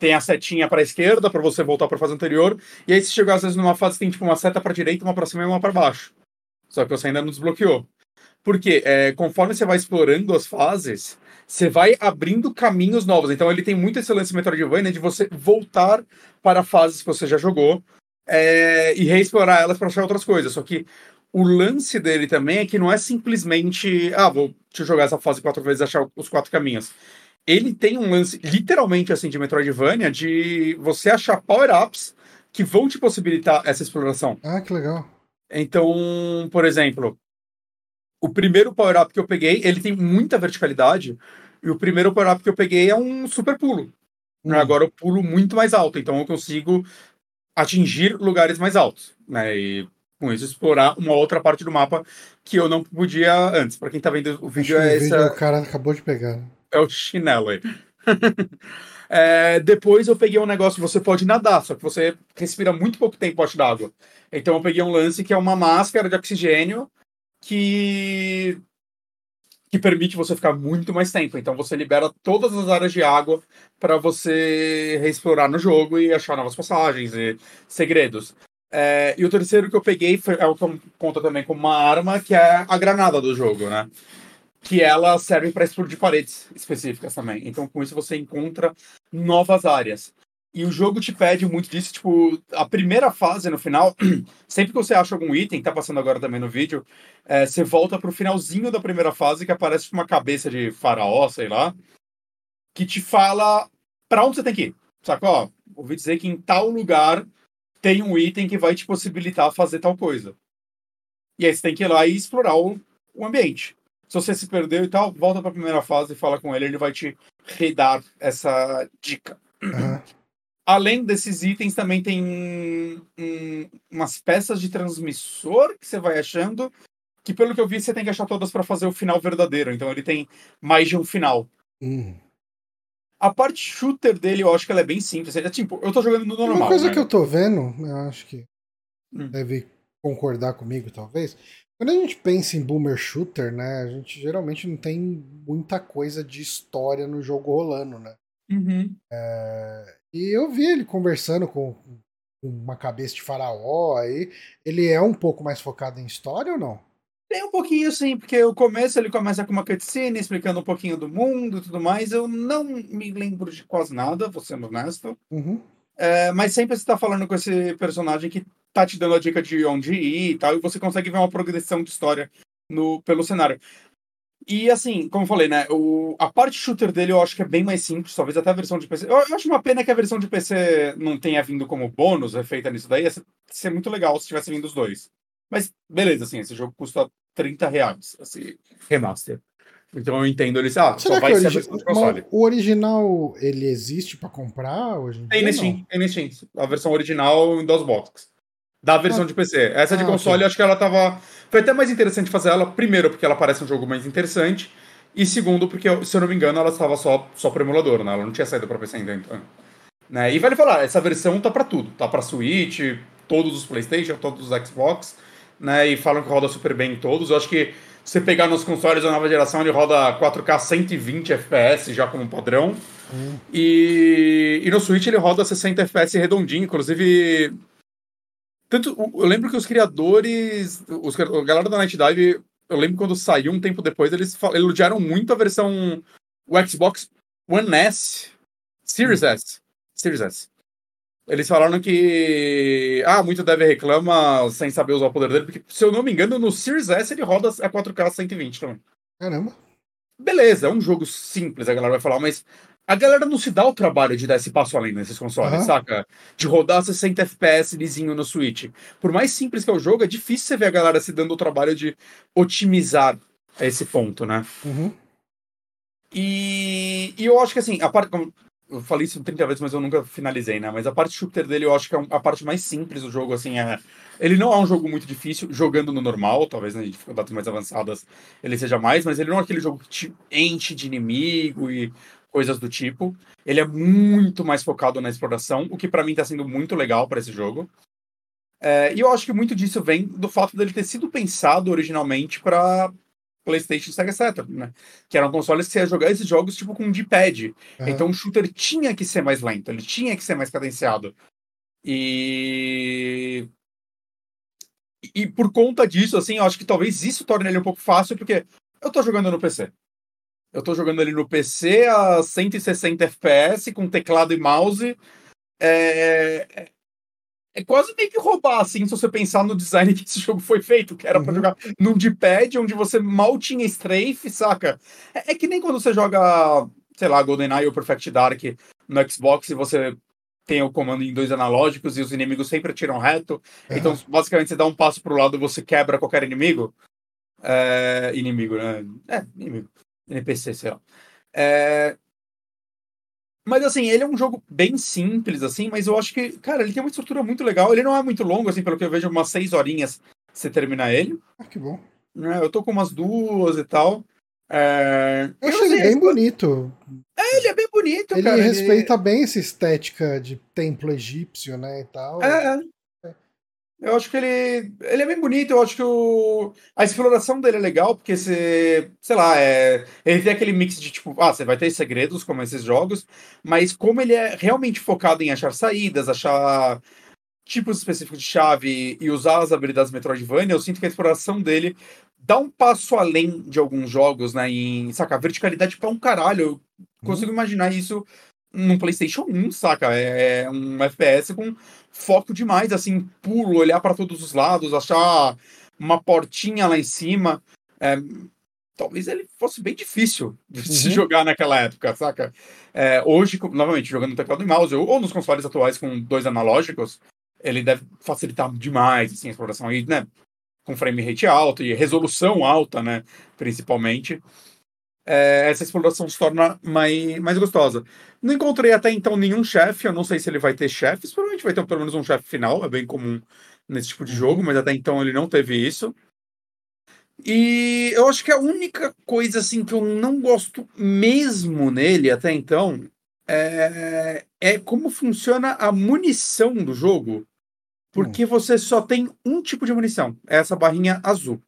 tem a setinha para esquerda para você voltar para fase anterior, e aí se chegar às vezes numa fase tem tipo uma seta para direita, uma para cima e uma para baixo. Só que você ainda não desbloqueou. Porque é, conforme você vai explorando as fases, você vai abrindo caminhos novos. Então ele tem muito esse lance Metroidvania de você voltar para fases que você já jogou é, e reexplorar elas para achar outras coisas. Só que o lance dele também é que não é simplesmente, ah, vou te jogar essa fase quatro vezes e achar os quatro caminhos. Ele tem um lance, literalmente assim, de Metroidvania, de você achar power-ups que vão te possibilitar essa exploração. Ah, que legal. Então, por exemplo, o primeiro power-up que eu peguei, ele tem muita verticalidade, e o primeiro power-up que eu peguei é um super pulo. Hum. Agora eu pulo muito mais alto, então eu consigo atingir lugares mais altos, né? E com isso explorar uma outra parte do mapa que eu não podia antes. Para quem tá vendo o vídeo é essa. O cara acabou de pegar. É o chinelo aí. é, depois eu peguei um negócio, você pode nadar, só que você respira muito pouco tempo embaixo d'água. Então eu peguei um lance que é uma máscara de oxigênio que que permite você ficar muito mais tempo. Então você libera todas as áreas de água para você reexplorar no jogo e achar novas passagens e segredos. É, e o terceiro que eu peguei foi, é o que conta também como uma arma, que é a granada do jogo, né? Que ela serve para explodir paredes específicas também. Então, com isso, você encontra novas áreas. E o jogo te pede muito disso, tipo, a primeira fase no final, sempre que você acha algum item, tá passando agora também no vídeo, é, você volta pro finalzinho da primeira fase que aparece uma cabeça de faraó, sei lá, que te fala para onde você tem que ir. Saca, ó, ouvi dizer que em tal lugar tem um item que vai te possibilitar fazer tal coisa. E aí você tem que ir lá e explorar o, o ambiente. Se você se perdeu e tal, volta para a primeira fase e fala com ele, ele vai te redar essa dica. Uhum. Além desses itens, também tem um, umas peças de transmissor que você vai achando, que pelo que eu vi, você tem que achar todas para fazer o final verdadeiro. Então ele tem mais de um final. Hum. A parte shooter dele, eu acho que ela é bem simples. É, tipo, eu tô jogando no normal. Uma coisa né? que eu tô vendo, eu acho que hum. deve concordar comigo, talvez. Quando a gente pensa em boomer shooter, né, a gente geralmente não tem muita coisa de história no jogo rolando, né? Uhum. É, e eu vi ele conversando com, uma cabeça de faraó aí. Ele é um pouco mais focado em história ou não? Tem um pouquinho, sim, porque o começo ele começa com uma cutscene explicando um pouquinho do mundo e tudo mais. Eu não me lembro de quase nada, vou sendo honesto. Uhum. É, mas sempre você tá falando com esse personagem que tá te dando a dica de onde ir e tal, e você consegue ver uma progressão de história no, pelo cenário. E assim, como eu falei, né? O, a parte shooter dele eu acho que é bem mais simples, talvez até a versão de PC. Eu, eu acho uma pena que a versão de PC não tenha vindo como bônus, é feita nisso daí. Ia ser muito legal se tivesse vindo os dois. Mas beleza, assim, esse jogo custa 30 reais, assim, remaster. Então eu entendo ele, ah, Será só vai ser a versão de console. O original, ele existe para comprar hoje em tem dia? Steam, tem Steam. A versão original em DOSBox. Da versão ah. de PC. Essa de ah, console, okay. acho que ela tava foi até mais interessante fazer ela, primeiro, porque ela parece um jogo mais interessante, e segundo, porque, se eu não me engano, ela estava só, só pro emulador, né? Ela não tinha saído pra PC ainda. Então. Né? E vale falar, essa versão tá para tudo. Tá para Switch, todos os PlayStation, todos os Xbox, né? E falam que roda super bem em todos. Eu acho que se você pegar nos consoles da nova geração, ele roda 4K 120 FPS já como padrão. Hum. E, e no Switch ele roda 60 FPS redondinho. Inclusive, tanto, eu lembro que os criadores, os, a galera da Night Dive, eu lembro quando saiu um tempo depois, eles elogiaram muito a versão o Xbox One S, Series hum. S, Series S. Eles falaram que. Ah, muito deve reclama sem saber usar o poder dele, porque, se eu não me engano, no Series S ele roda a 4K 120 também. Caramba. Beleza, é um jogo simples, a galera vai falar, mas a galera não se dá o trabalho de dar esse passo além nesses consoles, uhum. saca? De rodar 60 FPS lisinho no Switch. Por mais simples que é o jogo, é difícil você ver a galera se dando o trabalho de otimizar esse ponto, né? Uhum. E, e eu acho que assim, a parte. Eu falei isso 30 vezes, mas eu nunca finalizei, né? Mas a parte shooter dele eu acho que é a parte mais simples do jogo, assim, é. Ele não é um jogo muito difícil, jogando no normal, talvez nas né, dificuldades mais avançadas ele seja mais, mas ele não é aquele jogo que te enche de inimigo e coisas do tipo. Ele é muito mais focado na exploração, o que para mim está sendo muito legal para esse jogo. É, e eu acho que muito disso vem do fato dele ter sido pensado originalmente para PlayStation e Sega Saturn, né? Que eram consoles que você ia jogar esses jogos tipo com um D-pad. Uhum. Então o shooter tinha que ser mais lento, ele tinha que ser mais cadenciado. E e por conta disso, assim, eu acho que talvez isso torne ele um pouco fácil, porque eu tô jogando no PC. Eu tô jogando ali no PC a 160 FPS com teclado e mouse. É, é, é quase meio que roubar, assim, se você pensar no design que esse jogo foi feito, que era uhum. pra jogar num D-pad, onde você mal tinha strafe, saca? É, é, que nem quando você joga, sei lá, GoldenEye ou Perfect Dark no Xbox e você tem o comando em dois analógicos e os inimigos sempre atiram reto. Uhum. Então, basicamente, você dá um passo pro lado e você quebra qualquer inimigo. É, inimigo, né? É, inimigo. NPC, sei lá. É... Mas assim, ele é um jogo bem simples, assim, mas eu acho que, cara, ele tem uma estrutura muito legal. Ele não é muito longo, assim, pelo que eu vejo, umas seis horinhas você termina ele. Ah, que bom. É, eu tô com umas duas e tal. É... Eu achei ele bem bonito. É, ele é bem bonito, ele cara. Respeita ele... bem essa estética de templo egípcio, né, e tal. É, eu acho que ele, ele é bem bonito, eu acho que o, a exploração dele é legal, porque você, sei lá, é, ele tem aquele mix de tipo, ah, você vai ter segredos como esses jogos, mas como ele é realmente focado em achar saídas, achar tipos específicos de chave e usar as habilidades Metroidvania, eu sinto que a exploração dele dá um passo além de alguns jogos, né? Em, saca, verticalidade pra um caralho. Eu consigo uhum. imaginar isso num PlayStation 1, saca? É, é um FPS com foco demais, assim, pulo, olhar para todos os lados, achar uma portinha lá em cima. É, talvez ele fosse bem difícil de uhum. se jogar naquela época, saca? É, hoje, novamente, jogando no teclado e mouse, ou, ou nos consoles atuais com dois analógicos, ele deve facilitar demais assim, a exploração aí, né? Com frame rate alto e resolução alta, né? Principalmente. É, essa exploração se torna mais, mais gostosa. Não encontrei até então nenhum chefe, eu não sei se ele vai ter chefes, provavelmente vai ter pelo menos um chefe final, é bem comum nesse tipo de uhum. jogo, mas até então ele não teve isso. E eu acho que a única coisa assim que eu não gosto mesmo nele até então é, é como funciona a munição do jogo. Porque hum. você só tem um tipo de munição. É essa barrinha azul.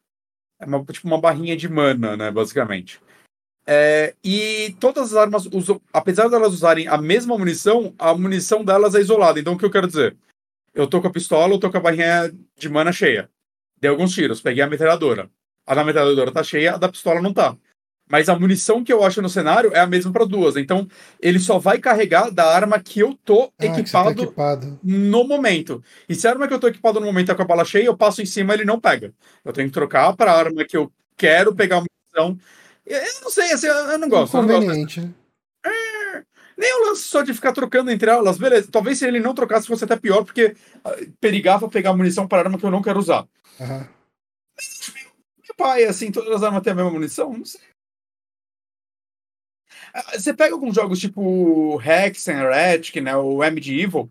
É uma, tipo uma barrinha de mana, né? Basicamente. É, e todas as armas usam. Apesar delas usarem a mesma munição, a munição delas é isolada. Então o que eu quero dizer? Eu tô com a pistola, eu tô com a barrinha de mana cheia. Dei alguns tiros, peguei a metralhadora. A da metralhadora tá cheia, a da pistola não tá. Mas a munição que eu acho no cenário é a mesma para duas. Então, ele só vai carregar da arma que eu tô ah, equipado, tá equipado, no momento. E se a arma que eu tô equipado no momento é com a bala cheia, eu passo em cima ele não pega. Eu tenho que trocar para a arma que eu quero pegar a munição. Eu não sei, assim, eu não gosto. Inconveniente. Não gosto. É, nem o lance só de ficar trocando entre elas, beleza. Talvez se ele não trocasse fosse até pior, porque ah, perigava pegar munição para arma que eu não quero usar. Uhum. Mas, meu pai, assim, todas as armas têm a mesma munição? Não sei. Você pega alguns jogos tipo Hexen, Heretic, né, o Medieval,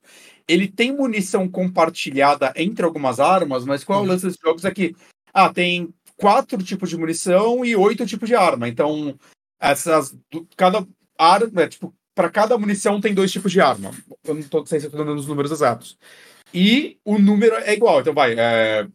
ele tem munição compartilhada entre algumas armas, mas qual é o uhum. lance desses jogos é que ah, tem quatro tipos de munição e oito tipos de arma. Então, essas cada arma, é, tipo, para cada munição tem dois tipos de arma. Eu não tô, sei se eu tô dando os números exatos. E o número é igual. Então, vai, é,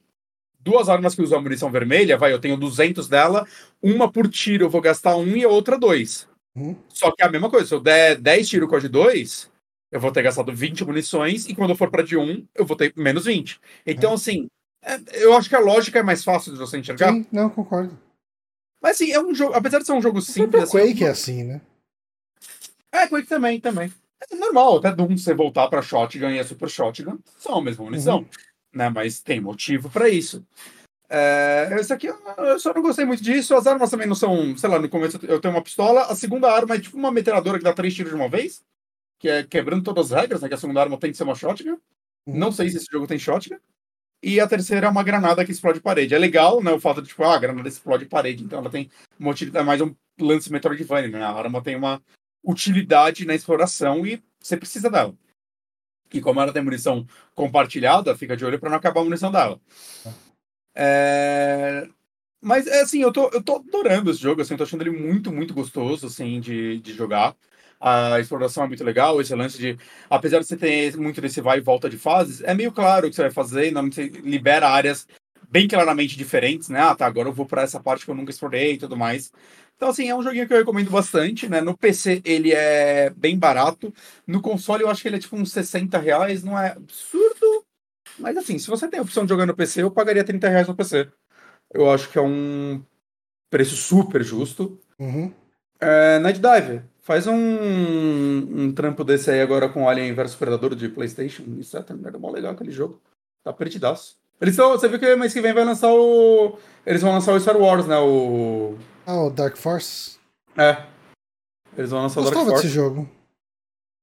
duas armas que usam a munição vermelha, vai, eu tenho 200 dela, uma por tiro eu vou gastar um e a outra dois. Uhum. Só que é a mesma coisa, se eu der 10 tiros com a de 2, eu vou ter gastado 20 munições, e quando eu for pra de 1, eu vou ter menos 20. Então, uhum. assim, eu acho que a lógica é mais fácil de você enxergar. Sim, não, concordo. Mas assim, é um jogo, apesar de ser um jogo simples. O Quake assim, é assim, né? É, Quake também, também. É normal, até Doom você voltar pra Shotgun e a Super Shotgun são a mesma munição. Uhum. Né? Mas tem motivo para isso. É, esse aqui eu só não gostei muito disso. As armas também não são, sei lá, no começo eu tenho uma pistola, a segunda arma é tipo uma metralhadora que dá três tiros de uma vez, que é quebrando todas as regras, né? Que a segunda arma tem que ser uma shotgun. Uhum. Não sei se esse jogo tem shotgun. E a terceira é uma granada que explode parede. É legal, né? O fato de, tipo, ah, a granada explode parede. Então ela tem uma utilidade, é mais um lance Metroidvania, né? A arma tem uma utilidade na exploração e você precisa dela. E como ela tem munição compartilhada, fica de olho para não acabar a munição dela. É... Mas, é assim, eu tô, eu tô adorando esse jogo, assim, eu tô achando ele muito, muito gostoso, assim, de, de jogar. A exploração é muito legal, esse lance de... Apesar de você ter muito desse vai e volta de fases, é meio claro o que você vai fazer, não você libera áreas bem claramente diferentes, né? Ah, tá, agora eu vou para essa parte que eu nunca explorei e tudo mais. Então, assim, é um joguinho que eu recomendo bastante, né? No PC ele é bem barato. No console eu acho que ele é tipo uns 60 reais, não é absurdo, mas assim, se você tem a opção de jogar no PC, eu pagaria 30 reais no PC. Eu acho que é um preço super justo. Uhum. É, Night Dive, faz um, um trampo desse aí agora com Alien vs Predador de PlayStation. Isso é merda mó legal aquele jogo. Tá perdidaço. Eles estão. Você viu que mês que vem vai lançar o. Eles vão lançar o Star Wars, né? O. Ah, o Dark Force? É. Eles vão lançar o Dark Force. desse jogo.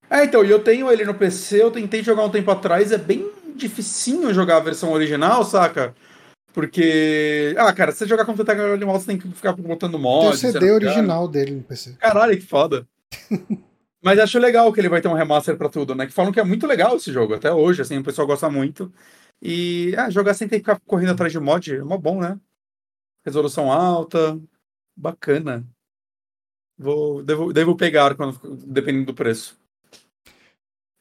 É, então, e eu tenho ele no PC, eu tentei jogar um tempo atrás, é bem dificinho jogar a versão original, saca? Porque. Ah, cara, se você jogar com o teclado animal, você tem que ficar botando mod. Tem o CD original dele no PC. Caralho, que foda. Mas acho legal que ele vai ter um remaster pra tudo, né? Que falam que é muito legal esse jogo, até hoje, assim, o pessoal gosta muito. E ah, jogar sem ter que ficar correndo atrás de mod é mó bom, né? Resolução alta, bacana. Vou, devo, devo pegar quando, dependendo do preço.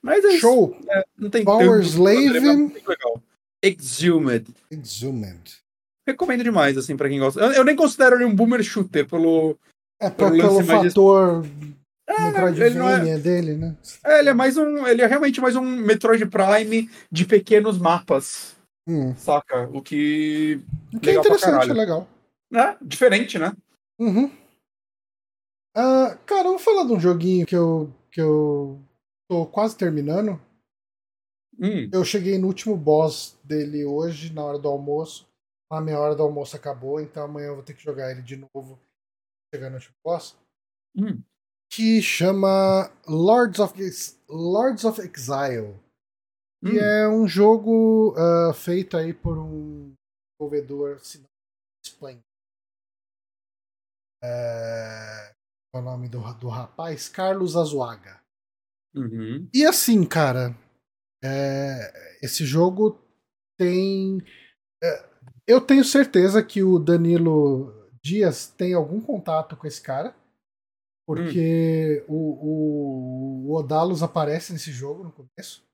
Mas é Show! Isso. É, não tem Power Slaven. Exhumed. Exhumed. Recomendo demais, assim, pra quem gosta. Eu, eu nem considero ele um boomer shooter pelo. É, pelo, pelo fator. É, Metroidvania é... dele, né? É, ele é mais um. Ele é realmente mais um Metroid Prime de pequenos mapas. Hum. Saca? O que. O que é interessante, é legal. É, diferente, né? Uhum. Uh, cara, eu vou falar de um joguinho que eu, que eu tô quase terminando. Hum. Eu cheguei no último boss dele hoje, na hora do almoço. A minha hora do almoço acabou, então amanhã eu vou ter que jogar ele de novo. Chegar no último boss. Hum. Que chama Lords of, Lords of Exile. Hum. E é um jogo uh, feito aí por um desenvolvedor, Explain. É... Qual é o nome do, do rapaz? Carlos Azuaga. Uhum. E assim, cara, é, esse jogo tem. É, eu tenho certeza que o Danilo Dias tem algum contato com esse cara. Porque hum. o, o, o Odalos aparece nesse jogo no começo.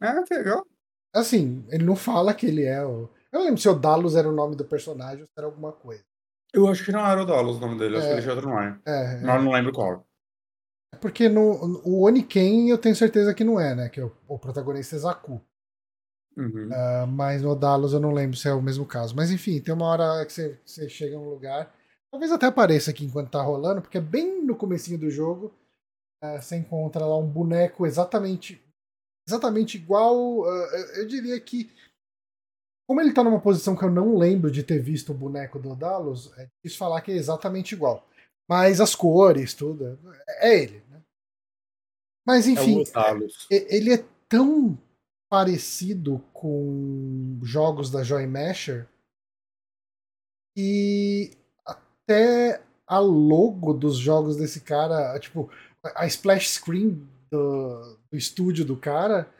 Ah, que legal. Assim, ele não fala que ele é o. Eu não lembro se Odalos era o nome do personagem ou se era alguma coisa. Eu acho que não era Odalos o nome dele, é, acho que ele tinha outro nome. É, não, é. não lembro qual. Porque no, o Oniken eu tenho certeza que não é, né? Que é o, o protagonista é Zaku. Uhum. Uh, mas no Dallas eu não lembro se é o mesmo caso. Mas enfim, tem uma hora que você, você chega num lugar. Talvez até apareça aqui enquanto tá rolando, porque é bem no comecinho do jogo. Uh, você encontra lá um boneco exatamente exatamente igual. Uh, eu diria que. Como ele tá numa posição que eu não lembro de ter visto o boneco do Dallas, é difícil falar que é exatamente igual. Mas as cores, tudo. É, é ele. Né? Mas é enfim. É ele é tão parecido com jogos da Joy Masher e até a logo dos jogos desse cara, tipo, a splash screen do, do estúdio do cara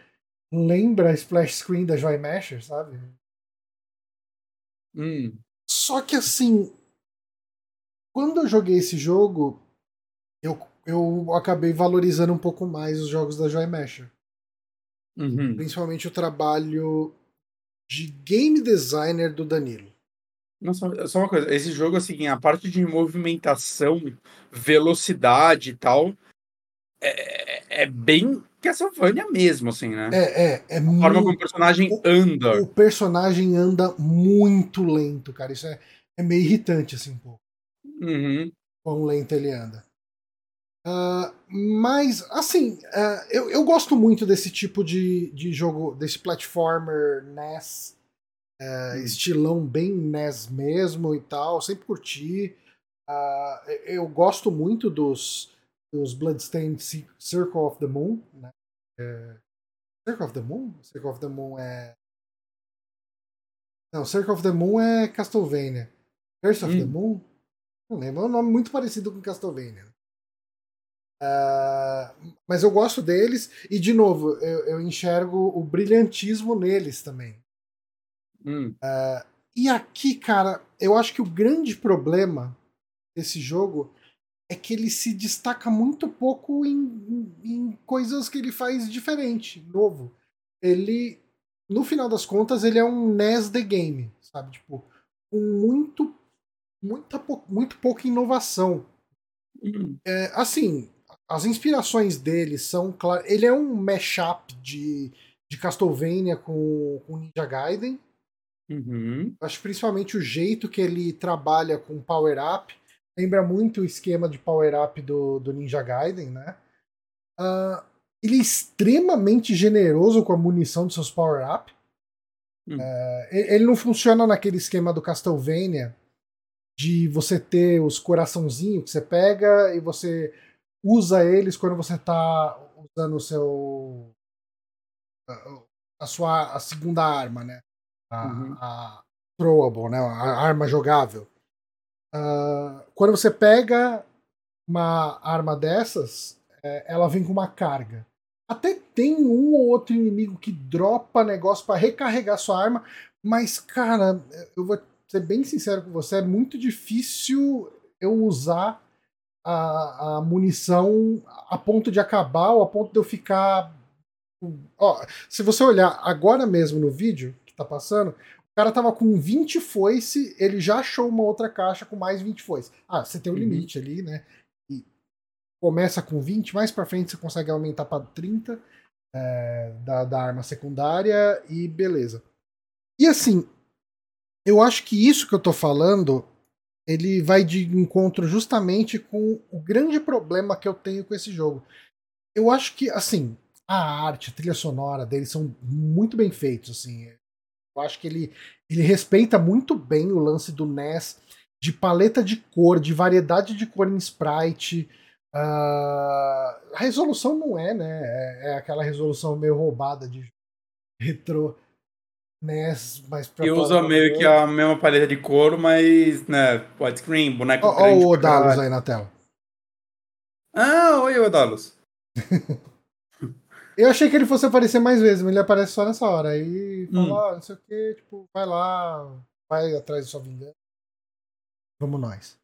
lembra a splash screen da Joy Masher, sabe? Hum. Só que assim, quando eu joguei esse jogo, eu, eu acabei valorizando um pouco mais os jogos da Joy Masher. Uhum. Principalmente o trabalho de game designer do Danilo. Nossa, só uma coisa, esse jogo, assim, a parte de movimentação, velocidade e tal, é, é bem Castlevania mesmo, assim, né? É, é. é a forma como o personagem o, anda. O personagem anda muito lento, cara. Isso é, é meio irritante, assim, um pouco. Uhum. Quão lento ele anda. Uh, mas, assim, uh, eu, eu gosto muito desse tipo de, de jogo, desse platformer NES, uh, hum. estilão bem NES mesmo e tal, sempre curti. eu gosto muito dos, dos Bloodstained Circle of the Moon. Né? É, Circle of the Moon? Circle of the Moon é. Não, Circle of the Moon é Castlevania. Curse of hum. the Moon? Não lembro, é um nome muito parecido com Castlevania. Uh, mas eu gosto deles e, de novo, eu, eu enxergo o brilhantismo neles também. Hum. Uh, e aqui, cara, eu acho que o grande problema desse jogo é que ele se destaca muito pouco em, em coisas que ele faz diferente, novo. Ele, no final das contas, ele é um NES The Game, sabe? Tipo, com muito, muita, muito pouca inovação. Hum. É, assim, as inspirações dele são claras. Ele é um mashup de, de Castlevania com, com Ninja Gaiden. Uhum. Acho principalmente o jeito que ele trabalha com Power Up. Lembra muito o esquema de Power Up do, do Ninja Gaiden, né? Uh, ele é extremamente generoso com a munição dos seus Power Up. Uhum. Uh, ele não funciona naquele esquema do Castlevania de você ter os coraçãozinhos que você pega e você usa eles quando você está usando o seu a sua a segunda arma, né? A, uhum. a throwable, né? A arma jogável. Uh, quando você pega uma arma dessas, é, ela vem com uma carga. Até tem um ou outro inimigo que dropa negócio para recarregar sua arma, mas cara, eu vou ser bem sincero com você, é muito difícil eu usar a, a munição a ponto de acabar ou a ponto de eu ficar. Ó, se você olhar agora mesmo no vídeo tá passando, o cara tava com 20 foice, ele já achou uma outra caixa com mais 20 foice. Ah, você tem um uhum. limite ali, né? E começa com 20, mais para frente você consegue aumentar para 30 é, da, da arma secundária e beleza. E assim, eu acho que isso que eu tô falando, ele vai de encontro justamente com o grande problema que eu tenho com esse jogo. Eu acho que, assim, a arte, a trilha sonora deles são muito bem feitos, assim. Eu acho que ele, ele respeita muito bem o lance do NES de paleta de cor, de variedade de cor em sprite. Uh, a resolução não é, né? É, é, aquela resolução meio roubada de retro NES, mas pra E usa meio que a mesma paleta de cor, mas, né, widescreen, boneco Olha o Odalos aí na tela. Ah, oi, Odalos. Eu achei que ele fosse aparecer mais vezes, mas ele aparece só nessa hora. Aí fala, hum. ah, não sei o que, tipo, vai lá, vai atrás de sua vingança. Vamos nós.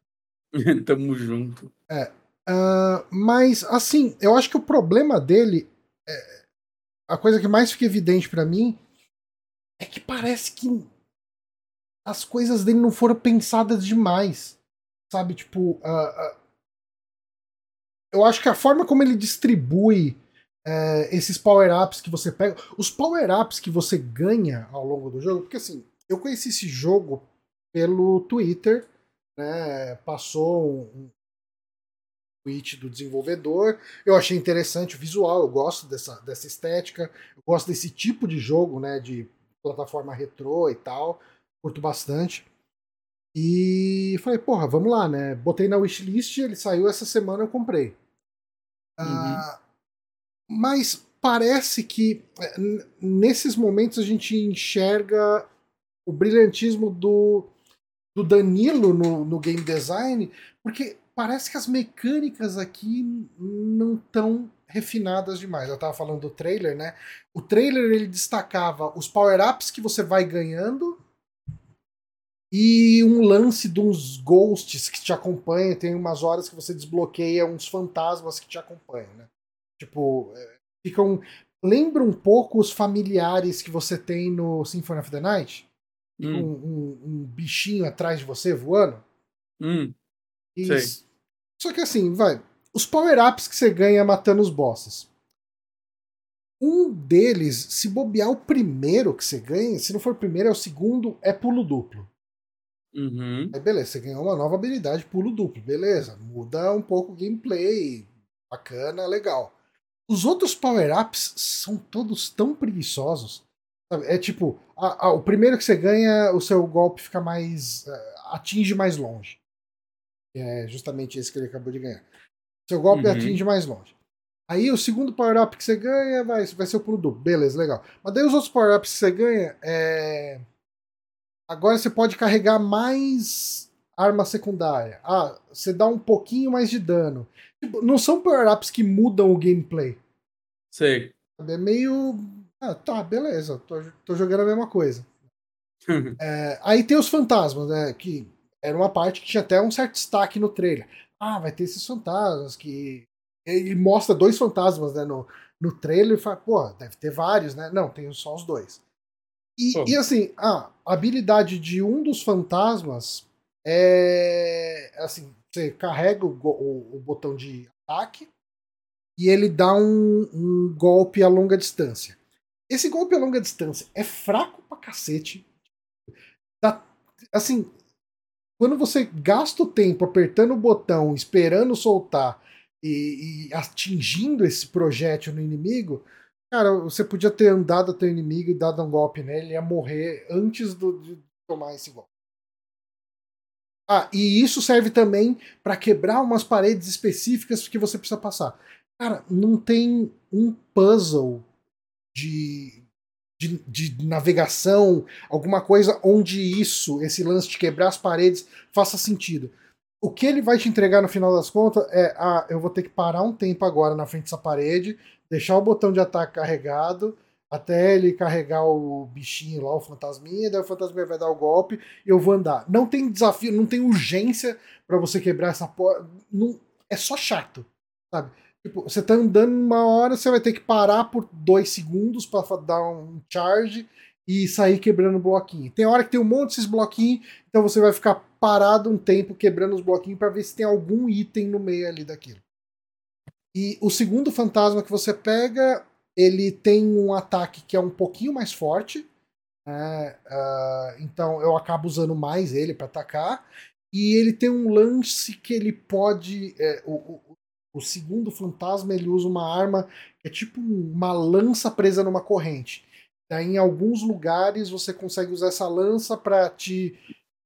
Tamo junto. É. Uh, mas, assim, eu acho que o problema dele. É, a coisa que mais fica evidente para mim é que parece que as coisas dele não foram pensadas demais. Sabe, tipo. Uh, uh, eu acho que a forma como ele distribui é, esses power-ups que você pega. Os power-ups que você ganha ao longo do jogo. Porque assim, eu conheci esse jogo pelo Twitter. Né, passou um tweet do desenvolvedor. Eu achei interessante o visual, eu gosto dessa, dessa estética, eu gosto desse tipo de jogo, né? De plataforma retrô e tal. Curto bastante. E falei, porra, vamos lá, né? Botei na wishlist, ele saiu essa semana, eu comprei. Mas parece que é, nesses momentos a gente enxerga o brilhantismo do, do Danilo no, no game design, porque parece que as mecânicas aqui não estão refinadas demais. Eu estava falando do trailer, né? O trailer ele destacava os power-ups que você vai ganhando e um lance de uns ghosts que te acompanham. Tem umas horas que você desbloqueia uns fantasmas que te acompanham, né? Tipo, é, ficam. Lembra um pouco os familiares que você tem no Symphony of the Night? Hum. Um, um, um, bichinho atrás de você voando? Hum. Isso. Só que assim, vai. Os power-ups que você ganha matando os bosses. Um deles, se bobear o primeiro que você ganha, se não for o primeiro, é o segundo, é pulo duplo. Uhum. Aí beleza, você ganhou uma nova habilidade, pulo duplo, beleza. Muda um pouco o gameplay, bacana, legal. Os outros power-ups são todos tão preguiçosos. Sabe? É tipo, a, a, o primeiro que você ganha, o seu golpe fica mais. Uh, atinge mais longe. É justamente esse que ele acabou de ganhar. Seu golpe uhum. atinge mais longe. Aí o segundo power-up que você ganha vai, vai ser o pulo duplo. Beleza, legal. Mas daí os outros power-ups que você ganha é. Agora você pode carregar mais arma secundária. Ah, você dá um pouquinho mais de dano. Tipo, não são power-ups que mudam o gameplay. Sei. É meio. Ah, tá, beleza. Tô, tô jogando a mesma coisa. é, aí tem os fantasmas, né? Que era uma parte que tinha até um certo destaque no trailer. Ah, vai ter esses fantasmas que. Ele mostra dois fantasmas né, no, no trailer e fala, pô, deve ter vários, né? Não, tem só os dois. E, e assim, ah, a habilidade de um dos fantasmas é. Assim, você carrega o, o, o botão de ataque e ele dá um, um, golpe a longa distância. Esse golpe a longa distância é fraco pra cacete. Dá, assim, quando você gasta o tempo apertando o botão, esperando soltar e, e atingindo esse projétil no inimigo, cara, você podia ter andado até o inimigo e dado um golpe nele, ele ia morrer antes do, de tomar esse golpe. Ah, e isso serve também para quebrar umas paredes específicas que você precisa passar. Cara, não tem um puzzle de, de, de, navegação, alguma coisa onde isso, esse lance de quebrar as paredes, faça sentido. O que ele vai te entregar no final das contas é: ah, eu vou ter que parar um tempo agora na frente dessa parede, deixar o botão de ataque carregado até ele carregar o bichinho lá, o fantasminha, daí o fantasminha vai dar o golpe eu vou andar. Não tem desafio, não tem urgência para você quebrar essa porta. Não, é só chato, sabe? Tipo, você tá andando uma hora, você vai ter que parar por dois segundos para dar um charge e sair quebrando bloquinho. Tem hora que tem um monte desses bloquinhos, então você vai ficar parado um tempo quebrando os bloquinhos para ver se tem algum item no meio ali daquilo. E o segundo fantasma que você pega, ele tem um ataque que é um pouquinho mais forte. Né? Uh, então eu acabo usando mais ele para atacar. E ele tem um lance que ele pode. É, o, o, o, segundo fantasma ele usa uma arma que é tipo uma lança presa numa corrente. Daí, em alguns lugares você consegue usar essa lança para te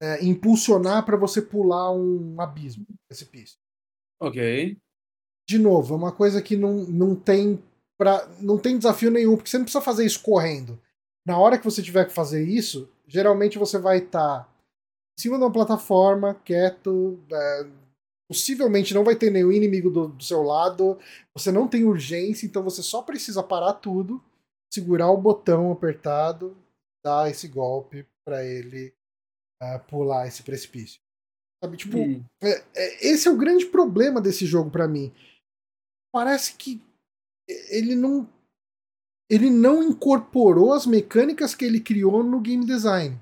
é, impulsionar para você pular um abismo, precipício. Ok. De novo, é uma coisa que não, não tem pra, não tem desafio nenhum, porque você não precisa fazer isso correndo. Na hora que você tiver que fazer isso, geralmente você vai estar tá em cima de uma plataforma, quieto, é, possivelmente não vai ter nenhum inimigo do, do, seu lado, você não tem urgência, então você só precisa parar tudo, segurar o botão apertado, dar esse golpe para ele uh, pular esse precipício. Sabe, tipo, é, é, esse é o grande problema desse jogo para mim. Parece que ele não ele não incorporou as mecânicas que ele criou no game design.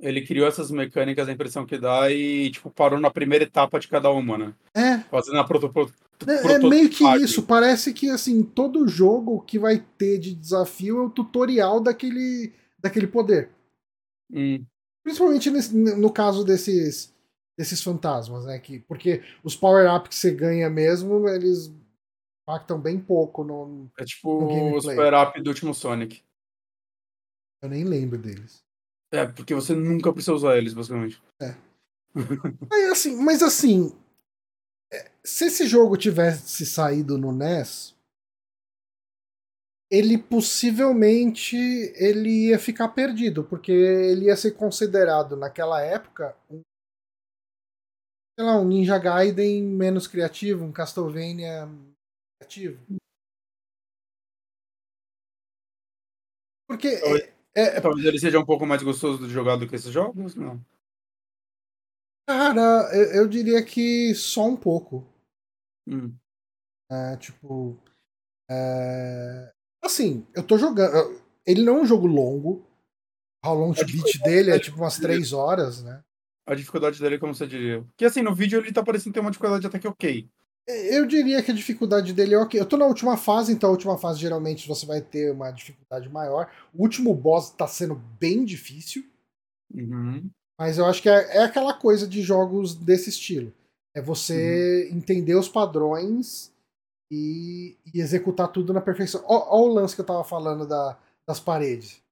Ele criou essas mecânicas, a impressão que dá, e tipo, parou na primeira etapa de cada uma, né? É. Fazendo a proto, proto, é, é meio que isso. Parece que assim, todo jogo que vai ter de desafio é o tutorial daquele, daquele poder. Hum. Principalmente nesse, no caso desses, desses fantasmas, né? Que, porque os power-ups que você ganha mesmo, eles impactam bem pouco no. É tipo o super-up do último Sonic. Eu nem lembro deles. É, porque você nunca precisa usar eles, basicamente. É. Aí, assim, mas assim. É, se esse jogo tivesse saído no NES, ele possivelmente ele ia ficar perdido, porque ele ia ser considerado naquela época um sei lá, um Ninja Gaiden menos criativo, um Castlevania criativo. Porque. Talvez, é, é, talvez ele seja um pouco mais gostoso de jogar do que esses jogos, não? Cara, eu, eu diria que só um pouco. Hum. É, tipo. É... Assim, eu tô jogando. Ele não é um jogo longo. How long to beat dele é tipo umas 3 horas, né? A dificuldade dele, como você diria? Porque assim, no vídeo ele tá parecendo ter uma dificuldade até que ok. Eu diria que a dificuldade dele é ok. Eu tô na última fase, então a última fase geralmente você vai ter uma dificuldade maior. O último boss tá sendo bem difícil. Uhum. Mas eu acho que é, é, aquela coisa de jogos desse estilo. É você uhum. entender os padrões e, e, executar tudo na perfeição. Olha o lance que eu tava falando da, das paredes.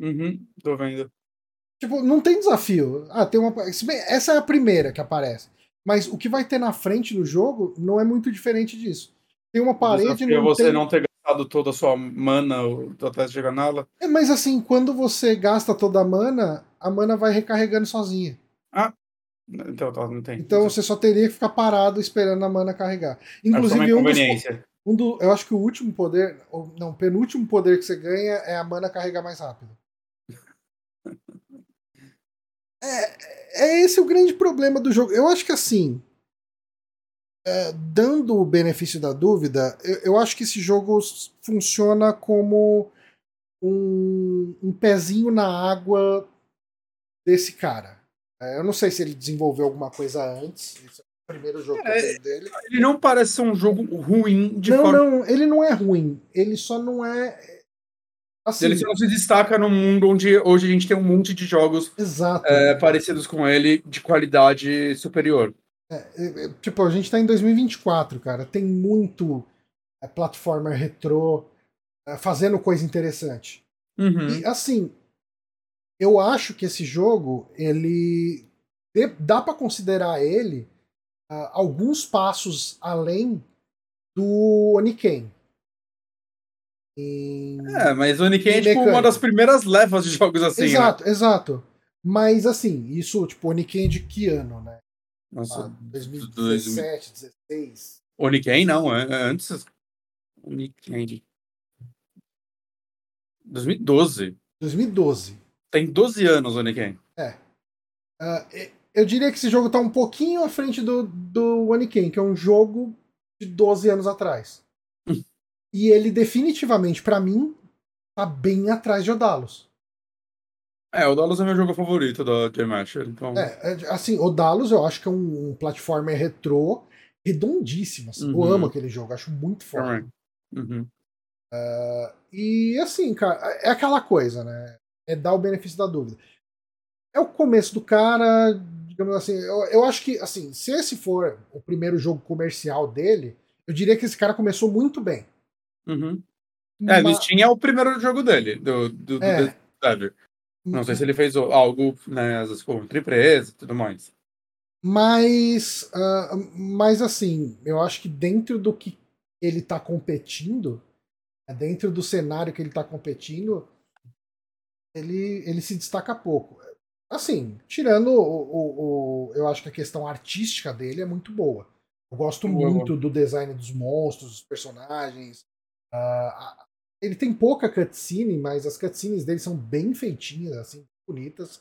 Uhum, tô vendo. Tipo, não tem desafio. Ah, tem uma. Essa é a primeira que aparece. Mas o que vai ter na frente no jogo não é muito diferente disso. Tem uma parede. É você tem... não ter gastado toda a sua mana até chegar nela. É, mas assim, quando você gasta toda a mana, a mana vai recarregando sozinha. Ah, então tá, não tem. Então você só teria que ficar parado esperando a mana carregar. Inclusive, um dos, um do, eu acho que o último poder, ou não, o penúltimo poder que você ganha é a mana carregar mais rápido. É, é esse o grande problema do jogo. Eu acho que assim, é, dando o benefício da dúvida, eu, eu, acho que esse jogo funciona como um, um pezinho na água desse cara. É, eu não sei se ele desenvolveu alguma coisa antes. Esse é o primeiro jogo é, dele. Ele não parece ser um jogo ruim de não, forma. Não, ele não é ruim. Ele só não é Assim, ele só se destaca num mundo onde hoje a gente tem um monte de jogos é, parecidos com ele, de qualidade superior. É, é, é tipo, a gente tá em 2024, cara. Tem muito é, plataforma retrô é, fazendo coisa interessante. Uhum. E assim, eu acho que esse jogo, ele. Dá para considerar ele uh, alguns passos além do Oniken. Em... É, mas o Oniken é tipo uma das primeiras levas de jogos assim. Né? Exato, né? exato. Mas assim, isso, tipo, Oniken é de que ano, né? Nossa, ah, 2017, 2016. Oniken não, é, é antes. Oniken. 2012. 2012. Tem 12 anos Oniken. É. Uh, eu diria que esse jogo tá um pouquinho à frente do, do Oniken, que é um jogo de 12 anos atrás. E ele definitivamente, para mim, tá bem atrás de Odalos. É, Odalos é meu jogo favorito da Game Master, então... É, é, assim, Odalos eu acho que é um, um platformer retrô redondíssimo. Assim. Uhum. Eu amo aquele jogo, acho muito forte. Uhum. Uh, e assim, cara, é aquela coisa, né? É dar o benefício da dúvida. É o começo do cara, digamos assim. Eu, eu acho que, assim, se esse for o primeiro jogo comercial dele, eu diria que esse cara começou muito bem. Uhum. É, Mas... Steam é o primeiro jogo dele, do, do, é. do Não sei se ele fez algo, né, às vezes com outra empresa e tudo mais. Mas, uh, mas assim, eu acho que dentro do que ele tá competindo, né, dentro do cenário que ele tá competindo, ele, ele se destaca pouco. Assim, tirando o, o, o, Eu acho que a questão artística dele é muito boa. Eu gosto muito do design dos monstros, dos personagens. Uh, ele tem pouca cutscene, mas as cutscenes dele são bem feitinhas, assim, bonitas.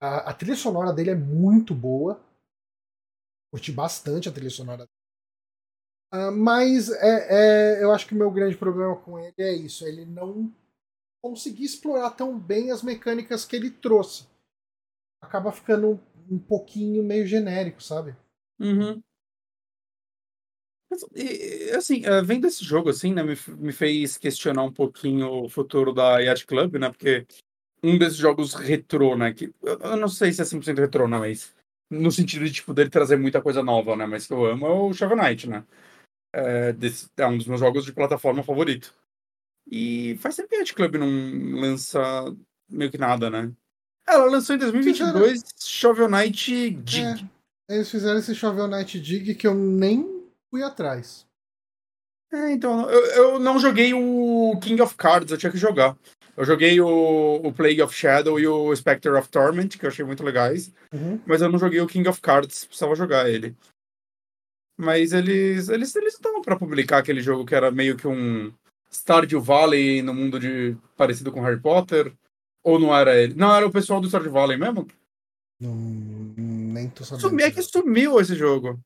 A, a trilha sonora dele é muito boa. Curti bastante a trilha sonora. Uh, mas é, é, eu acho que o meu grande problema com ele é isso. Ele não conseguiu explorar tão bem as mecânicas que ele trouxe. Acaba ficando um, um pouquinho meio genérico, sabe? Uhum. E, assim, uh, vendo esse jogo, assim, né, me, me fez questionar um pouquinho o futuro da Yacht Club, né, porque um desses jogos retrô, né, que eu, eu não sei se é 100% retrô, não, mas no sentido de, tipo, dele trazer muita coisa nova, né, mas que eu amo é o Shovel Knight, né. É, desse, é um dos meus jogos de plataforma favorito. E faz tempo que a Yacht Club não lança meio que nada, né. Ela lançou em 2022 fizeram... Shovel Knight Dig. É, eles fizeram esse Shovel Knight Dig que eu nem fui atrás. É, então, eu, eu não joguei o King of Cards, eu tinha que jogar. Eu joguei o, o Plague of Shadow e o Spectre of Torment, que eu achei muito legais. Uhum. Mas eu não joguei o King of Cards, precisava jogar ele. Mas eles eles eles estavam para publicar aquele jogo que era meio que um Stardew Valley no mundo de parecido com Harry Potter. Ou não era ele? Não, era o pessoal do Stardew Valley mesmo? Hum, nem tô sabendo. Sumiu, é que sumiu esse jogo.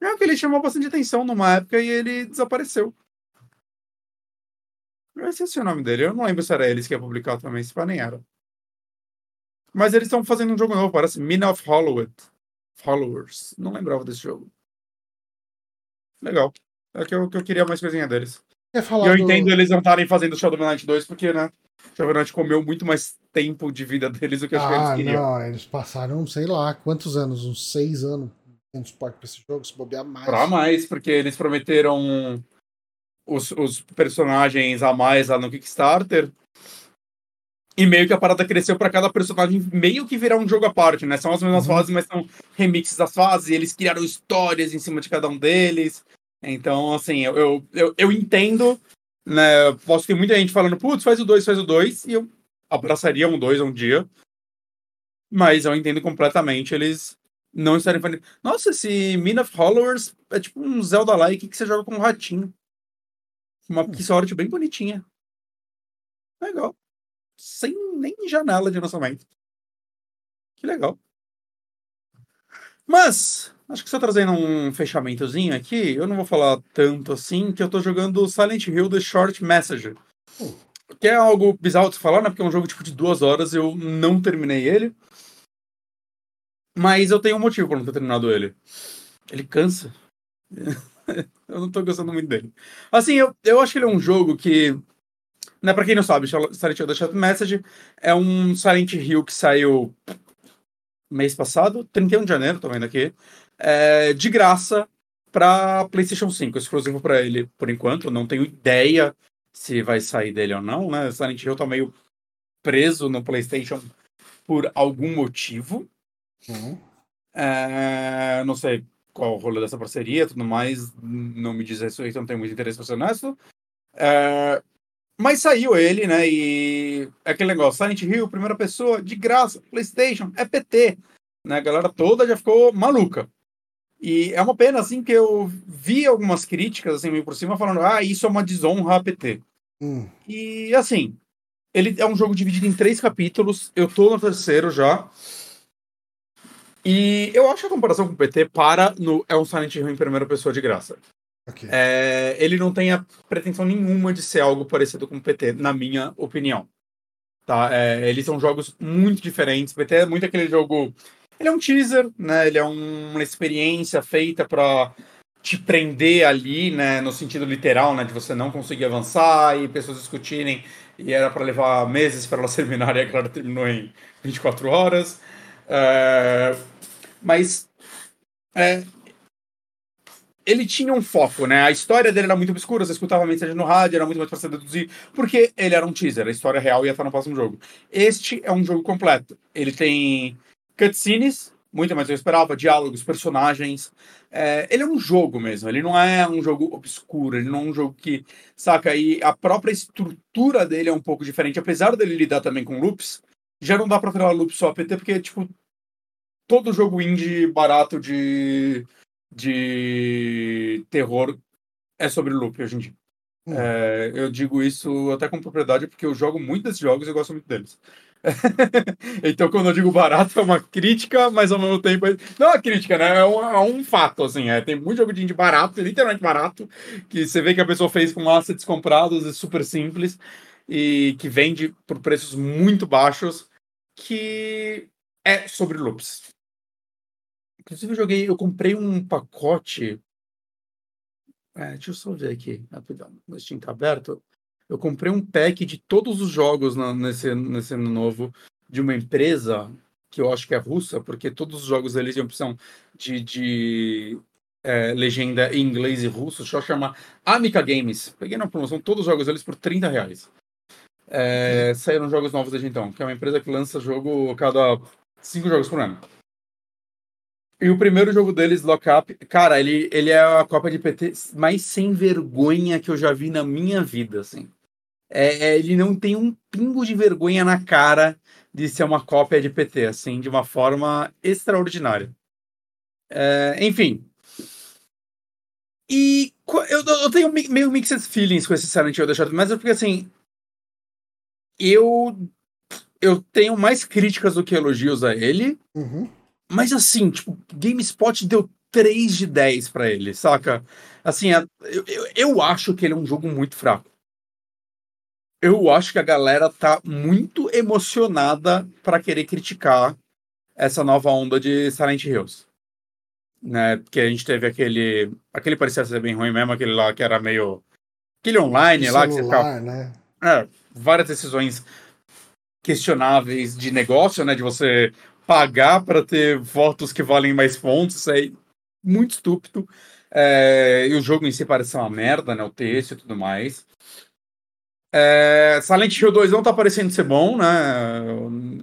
É que ele chamou bastante atenção numa época e ele desapareceu. Eu esqueci o nome dele. Eu não lembro se era eles que ia publicar também, se nem era. Mas eles estão fazendo um jogo novo, parece Mina of Hollywood. Followers. Não lembrava desse jogo. Legal. É que eu, que eu queria mais coisinha deles. E eu do... entendo eles não estarem fazendo Shadow Knight 2, porque, né? Shadow Knight comeu muito mais tempo de vida deles do que, ah, que eles queriam. Não, eles passaram, sei lá, quantos anos? Uns seis anos um suporte para esse jogo, se bobear mais. Pra mais, porque eles prometeram os, os personagens a mais lá no Kickstarter. E meio que a parada cresceu para cada personagem meio que virar um jogo à parte, né? São as mesmas uhum. fases, mas são remixes das fases, e eles criaram histórias em cima de cada um deles. Então, assim, eu, eu, eu, eu entendo, né? Posso ter muita gente falando, putz, faz o 2, faz o 2, e eu abraçaria um 2 um dia. Mas eu entendo completamente eles não estarem fazendo. Nossa, esse Min of Followers é tipo um Zelda-like que você joga com um ratinho. Uma hum. pixel bem bonitinha. Legal. Sem nem janela de lançamento. Que legal. Mas, acho que só trazendo um fechamentozinho aqui, eu não vou falar tanto assim, que eu tô jogando Silent Hill The Short Message. Hum. Que é algo bizarro de falar, né? Porque é um jogo tipo de duas horas, eu não terminei ele. Mas eu tenho um motivo para não ter terminado ele. Ele cansa. eu não tô gostando muito dele. Assim, eu, eu acho que ele é um jogo que. Né, pra quem não sabe, Silent Hill The Chat Message é um Silent Hill que saiu mês passado, 31 de janeiro, tô vendo aqui, é, de graça para PlayStation 5, exclusivo para ele por enquanto. não tenho ideia se vai sair dele ou não, né? Silent Hill tá meio preso no PlayStation por algum motivo. Uhum. É, não sei qual o rolê dessa parceria tudo mais, não me diz respeito, não tenho muito interesse pra ser honesto. É, mas saiu ele, né? E é aquele negócio, Silent Hill, primeira pessoa, de graça, PlayStation, é PT. Né? A galera toda já ficou maluca. E é uma pena, assim, que eu vi algumas críticas, assim, meio por cima, falando, ah, isso é uma desonra a PT. Hum. E, assim, ele é um jogo dividido em três capítulos, eu tô no terceiro já, e eu acho que a comparação com o PT para no é um Silent Hill em primeira pessoa de graça. Okay. É, ele não tem a pretensão nenhuma de ser algo parecido com o PT, na minha opinião. Tá? É, eles são jogos muito diferentes. O PT é muito aquele jogo. Ele é um teaser, né? Ele é um, uma experiência feita para te prender ali, né, no sentido literal, né, de você não conseguir avançar e pessoas discutirem, e era para levar meses para elas terminarem, e a claro, terminou em 24 horas. É, mas é, ele tinha um foco, né? A história dele era muito obscura, você escutava a mensagem no rádio, era muito mais fácil deduzir, porque ele era um teaser, a história real ia estar no próximo jogo. Este é um jogo completo. Ele tem cutscenes, muito mais do que eu esperava, diálogos, personagens. É, ele é um jogo mesmo, ele não é um jogo obscuro, ele não é um jogo que, saca, e a própria estrutura dele é um pouco diferente, apesar dele lidar também com loops, já não dá pra falar loop só PT, porque, tipo, todo jogo indie barato de de terror é sobre loop hoje em dia. Hum. É, eu digo isso até com propriedade porque eu jogo muito desses jogos e gosto muito deles. então, quando eu digo barato, é uma crítica, mas ao mesmo tempo. Não é uma crítica, né? É um, é um fato, assim. É, tem muito jogo de indie barato, literalmente barato, que você vê que a pessoa fez com assets comprados e super simples, e que vende por preços muito baixos, que é sobre loops. Inclusive, eu joguei, eu comprei um pacote. É, deixa eu só ver aqui, rapidão. O Steam tá aberto. Eu comprei um pack de todos os jogos na, nesse, nesse ano novo de uma empresa que eu acho que é russa, porque todos os jogos eles têm opção de, de é, legenda em inglês e russo, só chama Amica Games. Peguei na promoção todos os jogos deles por 30 reais. É, saíram jogos novos desde então, que é uma empresa que lança jogo cada cinco jogos por ano. E o primeiro jogo deles, Lockup, cara, ele, ele é a Copa de PT mais sem vergonha que eu já vi na minha vida, assim. É, é, ele não tem um pingo de vergonha na cara de ser uma cópia de PT, assim, de uma forma extraordinária. É, enfim. E eu, eu tenho meio mixed feelings com esse Silent Hill deixado, mas é porque, assim, eu eu tenho mais críticas do que elogios a ele. Uhum. Mas assim, tipo, GameSpot deu 3 de 10 para ele, saca? Assim, eu, eu, eu acho que ele é um jogo muito fraco. Eu acho que a galera tá muito emocionada para querer criticar essa nova onda de Silent Hills. Né? Porque a gente teve aquele. Aquele parecia ser bem ruim mesmo, aquele lá que era meio. Aquele online lá que você ficava. Né? É, várias decisões questionáveis de negócio, né? De você pagar para ter votos que valem mais pontos, é muito estúpido. É, e o jogo em si parece uma merda, né? O texto e tudo mais. É, Silent Hill 2 não tá parecendo ser bom, né?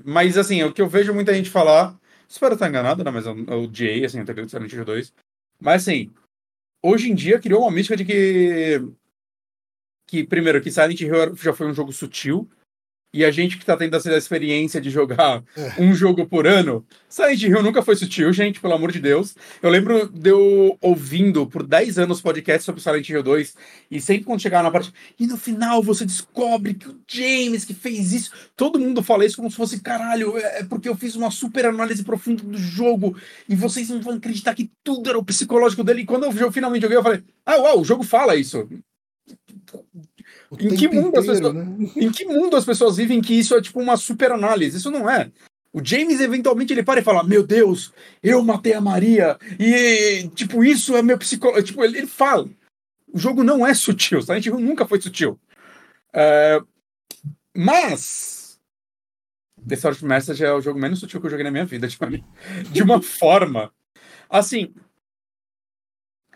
Mas assim, o que eu vejo muita gente falar. Espero estar enganado, né? Mas eu, eu odiei assim, o de Silent Hill 2. Mas assim, hoje em dia criou uma mística de que. Que, primeiro, que Silent Hill já foi um jogo sutil e a gente que tá tendo essa experiência de jogar é. um jogo por ano, Silent Hill nunca foi sutil, gente, pelo amor de Deus. Eu lembro de eu ouvindo por 10 anos podcast sobre Silent Hill 2, e sempre quando chegava na parte. E no final você descobre que o James que fez isso. Todo mundo fala isso como se fosse caralho, é, é porque eu fiz uma super análise profunda do jogo, e vocês não vão acreditar que tudo era o psicológico dele. E quando eu finalmente joguei, eu falei: ah, uau, o jogo fala isso em que, mundo inteiro, as pessoas, né? em que mundo as pessoas vivem que isso é tipo uma super análise? Isso não é. O James eventualmente ele para e fala: Meu Deus, eu matei a Maria, e tipo, isso é meu psicólogo. Tipo, ele, ele, fala. O jogo não é sutil, a gente nunca foi sutil. É, mas. The Sword Message é o jogo menos sutil que eu joguei na minha vida, tipo, de uma forma. Assim,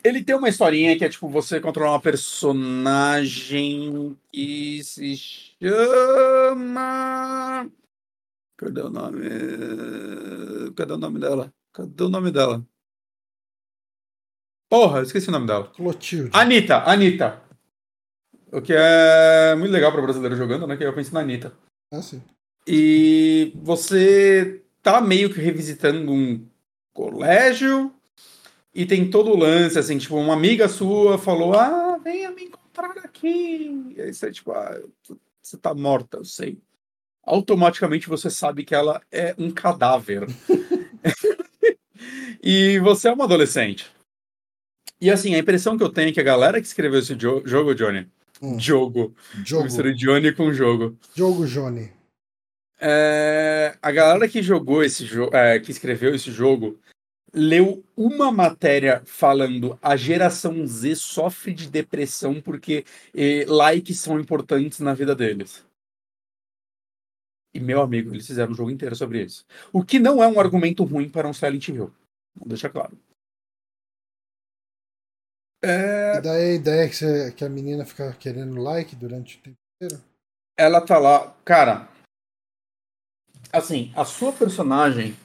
ele tem uma historinha que é tipo você controlar uma personagem que se chama. Cadê o nome? Cadê o nome dela? Cadê o nome dela? Porra, esqueci o nome dela. Clotilde. Anitta, Anitta. O que é muito legal para brasileiro jogando, né? Que eu penso na Anitta. Ah, sim. E você tá meio que revisitando um colégio e tem todo o lance, assim, tipo, uma amiga sua falou, ah, venha me encontrar aqui. E aí você, tipo, ah, você tá morta, eu sei. Automaticamente você sabe que ela é um cadáver. e você é uma adolescente. E assim, a impressão que eu tenho é que a galera que escreveu esse jo jogo, Johnny. Hum. Jogo. Jogo. Mistura Johnny com jogo. Jogo, Johnny. É, a galera que jogou esse jogo, é, que escreveu esse jogo, leu uma matéria falando a geração Z sofre de depressão porque eh, likes são importantes na vida deles. E, meu amigo, eles fizeram um jogo inteiro sobre isso. O que não é um argumento ruim para um Silent Hill. Vou deixar claro. É... E daí a ideia é que, você, que a menina fica querendo like durante o tempo inteiro? Ela tá lá. Cara, assim, a sua personagem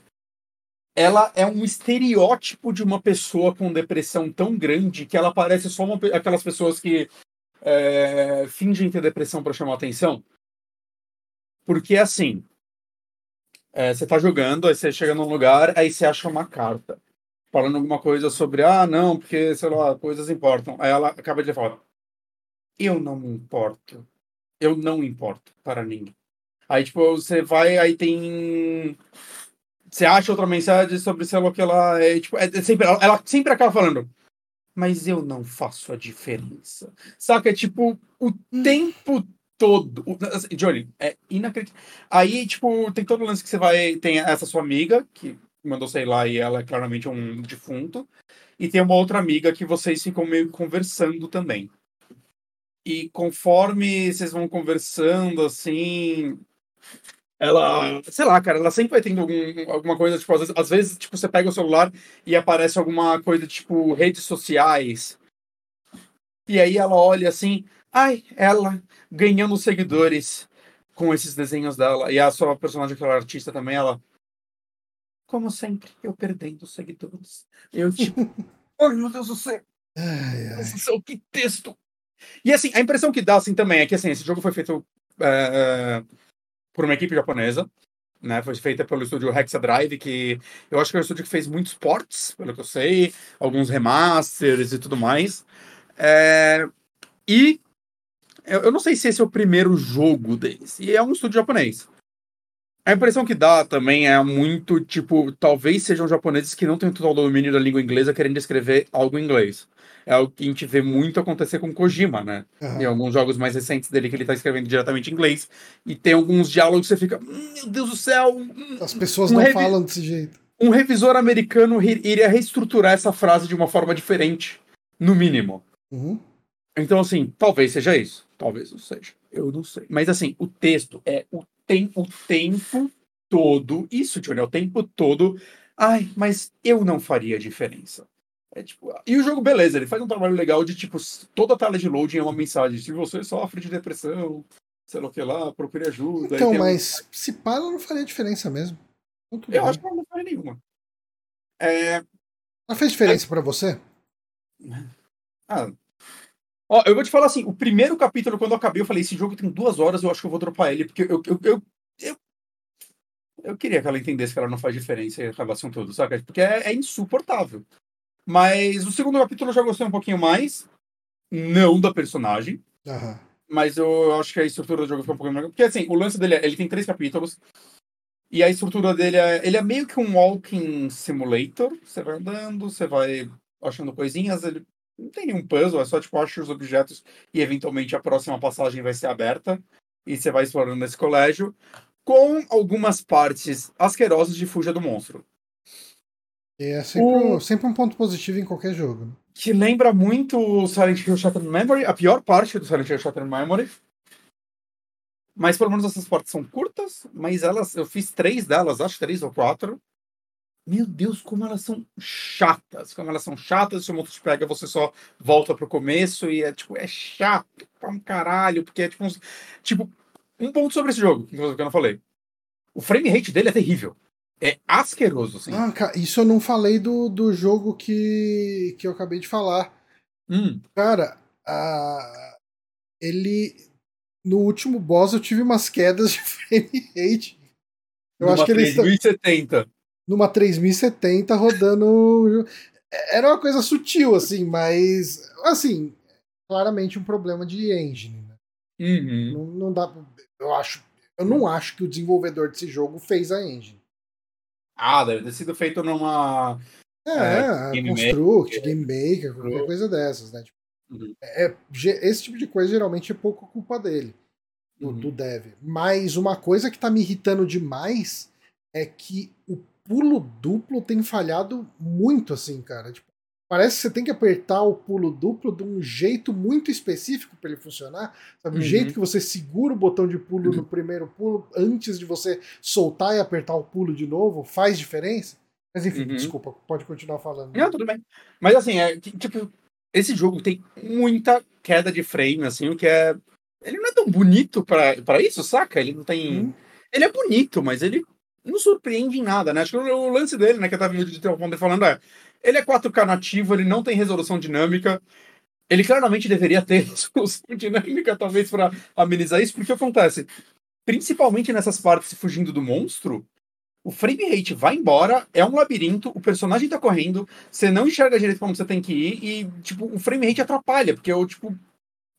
ela é um estereótipo de uma pessoa com depressão tão grande que ela parece só uma, aquelas pessoas que é, fingem ter depressão para chamar atenção. Porque assim, é, você tá jogando, aí você chega num lugar, aí você acha uma carta falando alguma coisa sobre, ah, não, porque, sei lá, coisas importam. Aí ela acaba de falar, eu não me importo. Eu não importo para ninguém. Aí, tipo, você vai, aí tem. Você acha outra mensagem sobre, sei lá, que ela é, tipo, é, é sempre, ela, sempre acaba falando, mas eu não faço a diferença. Saca? É tipo, o tempo todo. Assim, Johnny, é inacreditável. Aí, tipo, tem todo o lance que você vai. Tem essa sua amiga, que mandou sei lá, e ela é claramente um defunto. E tem uma outra amiga que vocês ficam meio conversando também. E conforme vocês vão conversando, assim. Ela, sei lá, cara, ela sempre vai tendo algum, alguma coisa, tipo, às vezes, às vezes, tipo, você pega o celular e aparece alguma coisa, tipo, redes sociais. E aí ela olha assim, ai, ela ganhando seguidores com esses desenhos dela. E a sua personagem, aquela artista também, ela, como sempre, eu perdendo seguidores. Eu, tipo, ai meu Deus do céu. Ai, ai. Deus do céu, que texto. E assim, a impressão que dá assim também é que assim, esse jogo foi feito é, por uma equipe japonesa. Né, foi feita pelo estúdio Hexadrive, que eu acho que é um estúdio que fez muitos ports, pelo que eu sei, alguns remasters e tudo mais. É, e eu não sei se esse é o primeiro jogo deles. E é um estúdio japonês. A impressão que dá também é muito, tipo, talvez sejam japoneses que não têm total domínio da língua inglesa querendo escrever algo em inglês. É algo que a gente vê muito acontecer com Kojima, né? Uhum. Em alguns jogos mais recentes dele que ele tá escrevendo diretamente em inglês. E tem alguns diálogos que você fica, hum, meu Deus do céu. As pessoas um não revi... falam desse jeito. Um revisor americano iria reestruturar essa frase de uma forma diferente, no mínimo. Uhum. Então, assim, talvez seja isso. Talvez não seja. Eu não sei. Mas, assim, o texto é o tem o tempo todo isso, Johnny, é o tempo todo. Ai, mas eu não faria diferença. É tipo, e o jogo, beleza, ele faz um trabalho legal de tipo, toda a tela de loading é uma mensagem. Se você sofre de depressão, sei lá o que lá, procure ajuda. Então, mas se ela não faria diferença mesmo. Muito eu bem. acho que ela não faria nenhuma. É... Ela fez diferença é... para você? Ah, Ó, eu vou te falar assim, o primeiro capítulo, quando eu acabei, eu falei, esse jogo tem duas horas, eu acho que eu vou dropar ele, porque eu, eu, eu, eu, eu queria que ela entendesse que ela não faz diferença e acabasse com tudo, sabe? Porque é, é, insuportável. Mas o segundo capítulo eu já gostei um pouquinho mais, não da personagem, uhum. mas eu acho que a estrutura do jogo ficou um pouquinho melhor. Porque assim, o lance dele é, ele tem três capítulos, e a estrutura dele é, ele é meio que um walking simulator, você vai andando, você vai achando coisinhas, ele não tem nenhum puzzle, é só tipo, acha os objetos e eventualmente a próxima passagem vai ser aberta e você vai explorando esse colégio, com algumas partes asquerosas de Fuja do Monstro. É sempre, o... sempre um ponto positivo em qualquer jogo. Né? Que lembra muito o Silent Hill Shattered Memory, a pior parte do Silent Hill Shattered Memory. Mas pelo menos essas partes são curtas, mas elas, eu fiz três delas, acho três ou quatro. Meu Deus, como elas são chatas. Como elas são chatas, se o monstro te pega, você só volta pro começo e é tipo, é chato pra um caralho, porque é tipo, uns, tipo, um ponto sobre esse jogo, que eu não falei. O frame rate dele é terrível. É asqueroso, assim. Ah, cara, isso eu não falei do, do jogo que, que eu acabei de falar. Hum. Cara, a, ele. No último boss eu tive umas quedas de frame rate. Eu Numa acho que ele. 3070 numa 3070 rodando. Era uma coisa sutil, assim, mas. Assim, claramente um problema de engine. Né? Uhum. Não, não dá. Eu acho. Eu não acho que o desenvolvedor desse jogo fez a engine. Ah, deve ter sido feito numa. É, é Construct, Game Maker, qualquer coisa dessas, né? Tipo, uhum. é, esse tipo de coisa geralmente é pouco culpa dele, do, uhum. do dev. Mas uma coisa que tá me irritando demais é que o pulo duplo tem falhado muito, assim, cara. Tipo, parece que você tem que apertar o pulo duplo de um jeito muito específico para ele funcionar. Sabe? O Uhum. jeito que você segura o botão de pulo no primeiro pulo antes de você soltar e apertar o pulo de novo faz diferença. Mas enfim, Uhum. desculpa, pode continuar falando. Não, tudo bem. Mas assim, é, tipo, esse jogo tem muita queda de frame, assim, o que é. Ele não é tão bonito pra isso, saca? Ele não tem. Hum. Ele é bonito, mas ele não surpreende em nada, né? Acho que o, o lance dele, né, que eu tava vídeo de falando é. Ele é 4K nativo, ele não tem resolução dinâmica. Ele claramente deveria ter resolução dinâmica, talvez, pra amenizar isso, porque acontece. Principalmente nessas partes fugindo do monstro, o frame rate vai embora, é um labirinto, o personagem tá correndo, você não enxerga direito pra onde você tem que ir, e, tipo, o frame rate atrapalha, porque eu, tipo,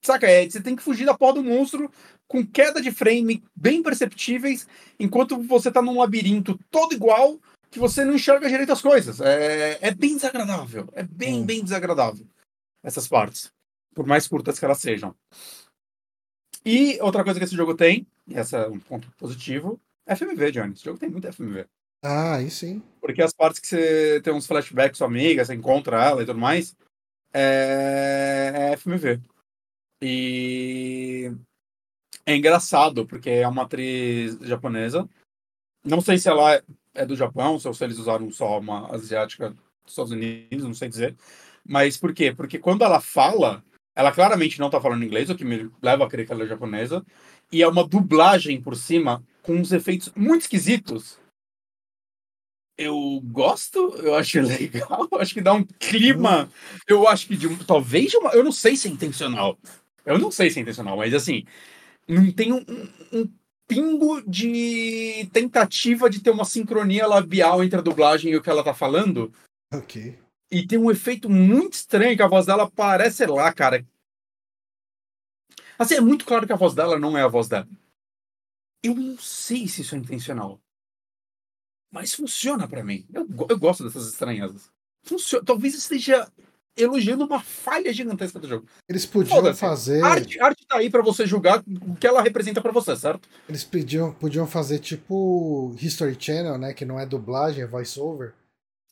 saca, é, você tem que fugir da porra do monstro com queda de frame bem perceptíveis, enquanto você tá num labirinto todo igual, que você não enxerga direito as coisas. É, é bem desagradável, é bem, Hum. bem desagradável, essas partes, por mais curtas que elas sejam. E outra coisa que esse jogo tem, e esse é um ponto positivo, é FMV, Johnny. Esse jogo tem muito FMV. Ah, aí sim. Porque as partes que você tem uns flashbacks com a amiga, você encontra ela e tudo mais, é, é FMV. E é engraçado, porque é uma atriz japonesa. Não sei se ela é do Japão, se eles usaram só uma asiática dos Estados Unidos, não sei dizer. Mas por quê? Porque quando ela fala, ela claramente não tá falando inglês, o que me leva a crer que ela é japonesa. E é uma dublagem por cima, com uns efeitos muito esquisitos. Eu gosto, eu acho legal, acho que dá um clima. Eu acho que de talvez de uma. Eu não sei se é intencional. Eu não sei se é intencional, mas assim, não tem um, um- um pingo de tentativa de ter uma sincronia labial entre a dublagem e o que ela tá falando. Ok. E tem um efeito muito estranho que a voz dela parece, sei lá, cara. Assim, é muito claro que a voz dela não é a voz dela. Eu não sei se isso é intencional. Mas funciona pra mim. Eu, eu gosto dessas estranhezas. Funciona. Talvez esteja elogiando uma falha gigantesca do jogo. Eles podiam fazer. A arte, arte tá aí pra você julgar o que ela representa pra você, certo? Eles podiam, podiam fazer tipo History Channel, né? Que não é dublagem, é voice-over.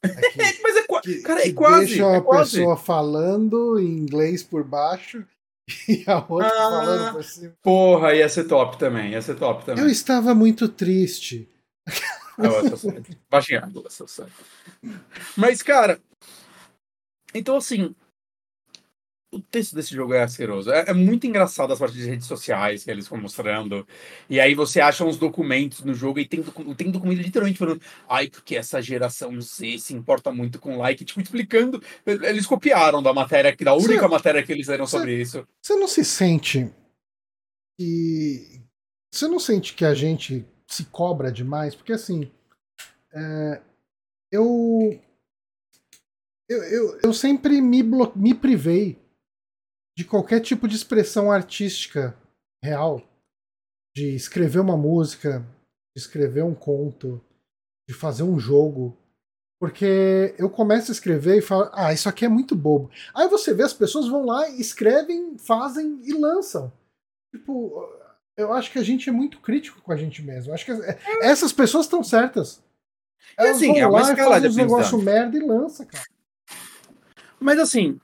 É É, mas é, qua- que, cara, é que quase. deixa É a quase. pessoa falando em inglês por baixo e a outra Ah. falando por cima. Porra, ia ser top também. Ia ser top também. Eu estava muito triste. Sei. Baixinha. Mas, cara. Então, assim. O texto desse jogo é asqueroso. É, é muito engraçado as partes de redes sociais que eles estão mostrando. E aí você acha uns documentos no jogo e tem, docu- tem documento literalmente falando. Ai, porque essa geração Z se importa muito com like. Tipo, explicando. Eles copiaram da matéria, que da única Você- matéria que eles deram sobre isso. Você não se sente que. Você não sente que a gente se cobra demais? Porque assim. é, eu, eu, eu. Eu sempre me, blo- me privei de qualquer tipo de expressão artística real. De escrever uma música, de escrever um conto, de fazer um jogo. Porque eu começo a escrever e falo, ah, isso aqui é muito bobo. Aí você vê, as pessoas vão lá, escrevem, fazem e lançam. Tipo, eu acho que a gente é muito crítico com a gente mesmo. Acho que é- essas pessoas estão certas. Elas assim, vão é lá e fazem uns negócios aprendizagem. merda e lança, cara. Mas assim,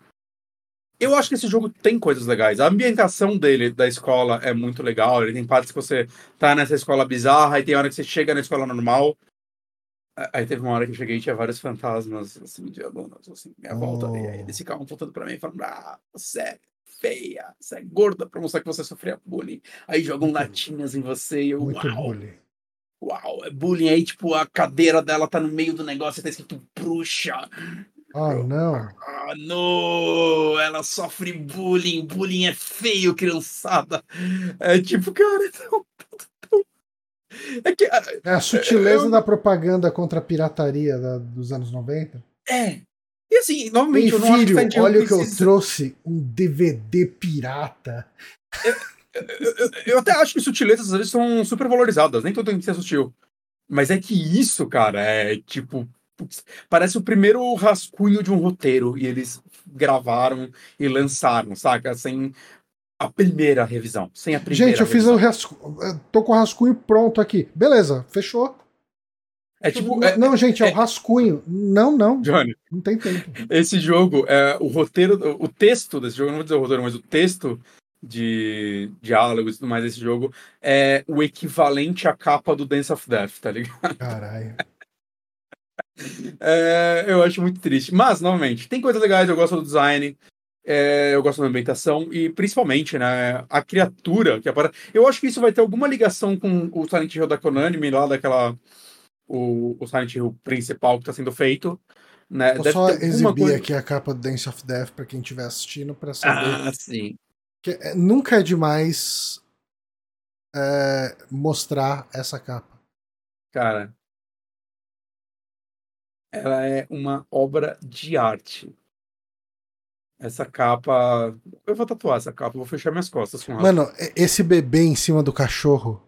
eu acho que esse jogo tem coisas legais. A ambientação dele, da escola, é muito legal. Ele tem partes que você tá nessa escola bizarra, e tem hora que você chega na escola normal. Aí teve uma hora que eu cheguei e tinha vários fantasmas, assim, de alunos, assim, minha volta. E aí Oh. eles ficavam voltando pra mim e falando, ah, você é feia, você é gorda, pra mostrar que você sofria bullying. Aí jogam Muito- latinhas em você e eu, Muito uau, bullying. uau, é bullying. Aí, tipo, a cadeira dela tá no meio do negócio e tá escrito bruxa. Ah, não. Ah, não! Ela sofre bullying. Bullying é feio, criançada. É tipo, cara. Não, é que. ah, É a sutileza Eu- da propaganda contra a pirataria da- dos anos 90. É. E assim, novamente, Ei, eu não acho que filho, olha o que eu trouxe. Um DVD pirata. eu, eu- eu até acho que sutilezas às vezes são super valorizadas, nem tudo tem que ser sutil. Mas é que isso, cara, é tipo. Putz, parece o primeiro rascunho de um roteiro e eles gravaram e lançaram, saca? Sem a primeira revisão. Sem a primeira Gente, eu fiz revisão. o rascunho. Tô com o rascunho pronto aqui. Beleza, fechou. É tipo. não, é- não, gente, é, é- o rascunho. Não, não. Johnny, Não tem tempo. esse jogo, é, o roteiro, o texto desse jogo, não vou dizer o roteiro, mas o texto de diálogos e tudo mais desse jogo é o equivalente à capa do Dance of Death, tá ligado? Caralho. É, eu acho muito triste. Mas, novamente, tem coisas legais, eu gosto do design, é, eu gosto da ambientação e principalmente, né, a criatura que aparece. Eu acho que isso vai ter alguma ligação com o Silent Hill da Konami, lá daquela. O, o Silent Hill principal que tá sendo feito. Né? Vou Deve só exibir coisa- aqui a capa do Dance of Death pra quem estiver assistindo pra saber Ah, sim. que é- nunca é demais é, mostrar essa capa. Cara. Ela é uma obra de arte. Essa capa. Eu vou tatuar essa capa, vou fechar minhas costas com ela. Mano, e- esse bebê em cima do cachorro.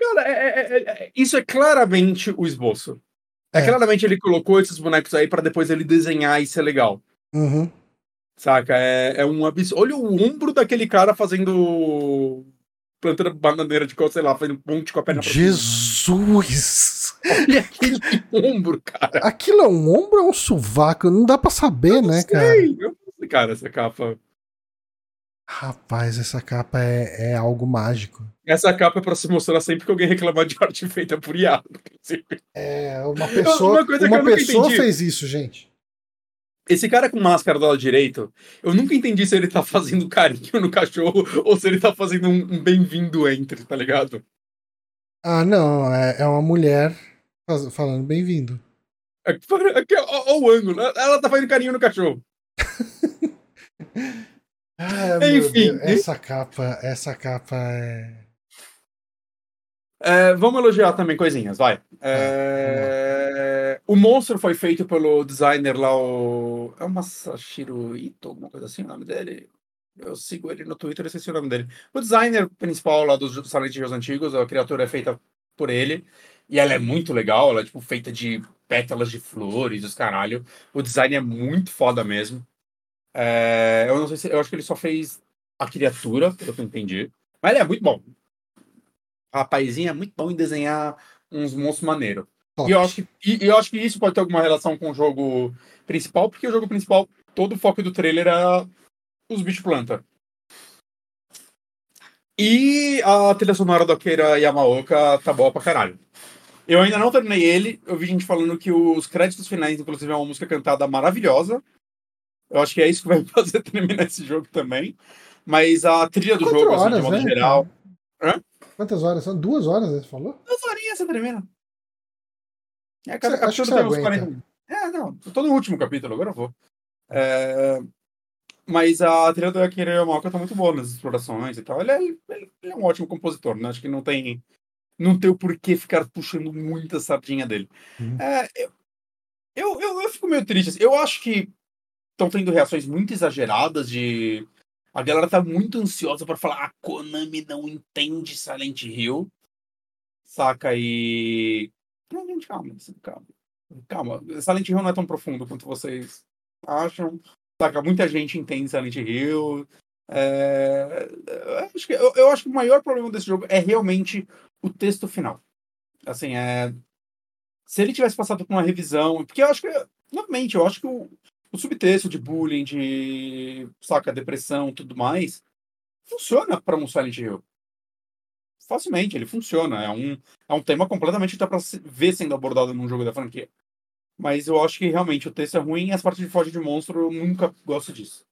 Cara, é- é- é- é- isso é claramente o esboço. É. É. claramente ele colocou esses bonecos aí pra depois ele desenhar e ser legal. Uhum. Saca? É, é um absurdo. Olha o ombro daquele cara fazendo. plantando bananeira de coisa, sei lá, fazendo ponte com a perna. Jesus! Olha aquele ombro, cara. Aquilo é um ombro ou é um sovaco? Não dá pra saber, né, cara? Sei, eu não sei, cara, essa capa. Rapaz, essa capa é, é algo mágico. Essa capa é pra se mostrar sempre que alguém reclamar de arte feita por IA. É, uma pessoa, Uma uma pessoa entendi. fez isso, gente. Esse cara com máscara do lado direito, eu nunca entendi se ele tá fazendo carinho no cachorro ou se ele tá fazendo um, um bem-vindo entre, tá ligado? Ah, não, é, é uma mulher falando bem-vindo. Aqui, aqui, ó, ó o ângulo. Ela tá fazendo carinho no cachorro. Ah, Enfim. Essa capa, essa capa é. É, vamos elogiar também coisinhas, vai. É, o monstro foi feito pelo designer lá, o. É o Masashiro Ito, alguma coisa assim o nome dele. Eu sigo ele no Twitter, eu esqueci o nome dele. O designer principal lá dos Silent Hills antigos, a criatura é feita por ele. E ela é muito legal, ela é tipo feita de pétalas de flores, os caralho. O design é muito foda mesmo. É, eu não sei se. Eu acho que ele só fez a criatura, pelo que eu entendi. Mas ele é muito bom. Rapazinho é muito bom em desenhar uns monstros maneiros. E eu, acho que, e, e eu acho que isso pode ter alguma relação com o jogo principal, porque o jogo principal, todo o foco do trailer era os bichos planta. E a trilha sonora do Akira Yamaoka tá boa pra caralho. Eu ainda não terminei ele, eu vi gente falando que os créditos finais, inclusive, é uma música cantada maravilhosa. Eu acho que é isso que vai fazer terminar esse jogo também. Mas a trilha do Quatro jogo, assim, de horas, modo né? geral. Hã? Quantas horas? São duas horas? Você falou? Duas horinhas você termina. É, Você- cada que capítulo você tem uns aguenta. 40. É, não, eu tô no último capítulo, agora eu vou. É, Mas a trilha do Akira Yamaoka tá muito boa nas explorações e tal. Ele é, ele- ele é um ótimo compositor, né? Acho que não tem. Não tem o porquê ficar puxando muita sardinha dele. Uhum. É, eu, eu, eu, eu fico meio triste. assim. Eu acho que estão tendo reações muito exageradas de. A galera tá muito ansiosa pra falar a Konami não entende Silent Hill. Saca? E. Não, gente, calma, assim, calma. Calma. Silent Hill não é tão profundo quanto vocês acham. Saca? Muita gente entende Silent Hill. É, eu, acho que, eu, eu acho que o maior problema desse jogo é realmente o texto final. Assim, é. Se ele tivesse passado por uma revisão. Porque eu acho que. Novamente, eu acho que o, o subtexto de bullying, de. saca, depressão tudo mais. Funciona para um Silent Hill. Facilmente, ele funciona. É um, é um tema completamente que dá se- ver sendo abordado num jogo da franquia. Mas eu acho que realmente o texto é ruim e as partes de foge de monstro eu nunca gosto disso.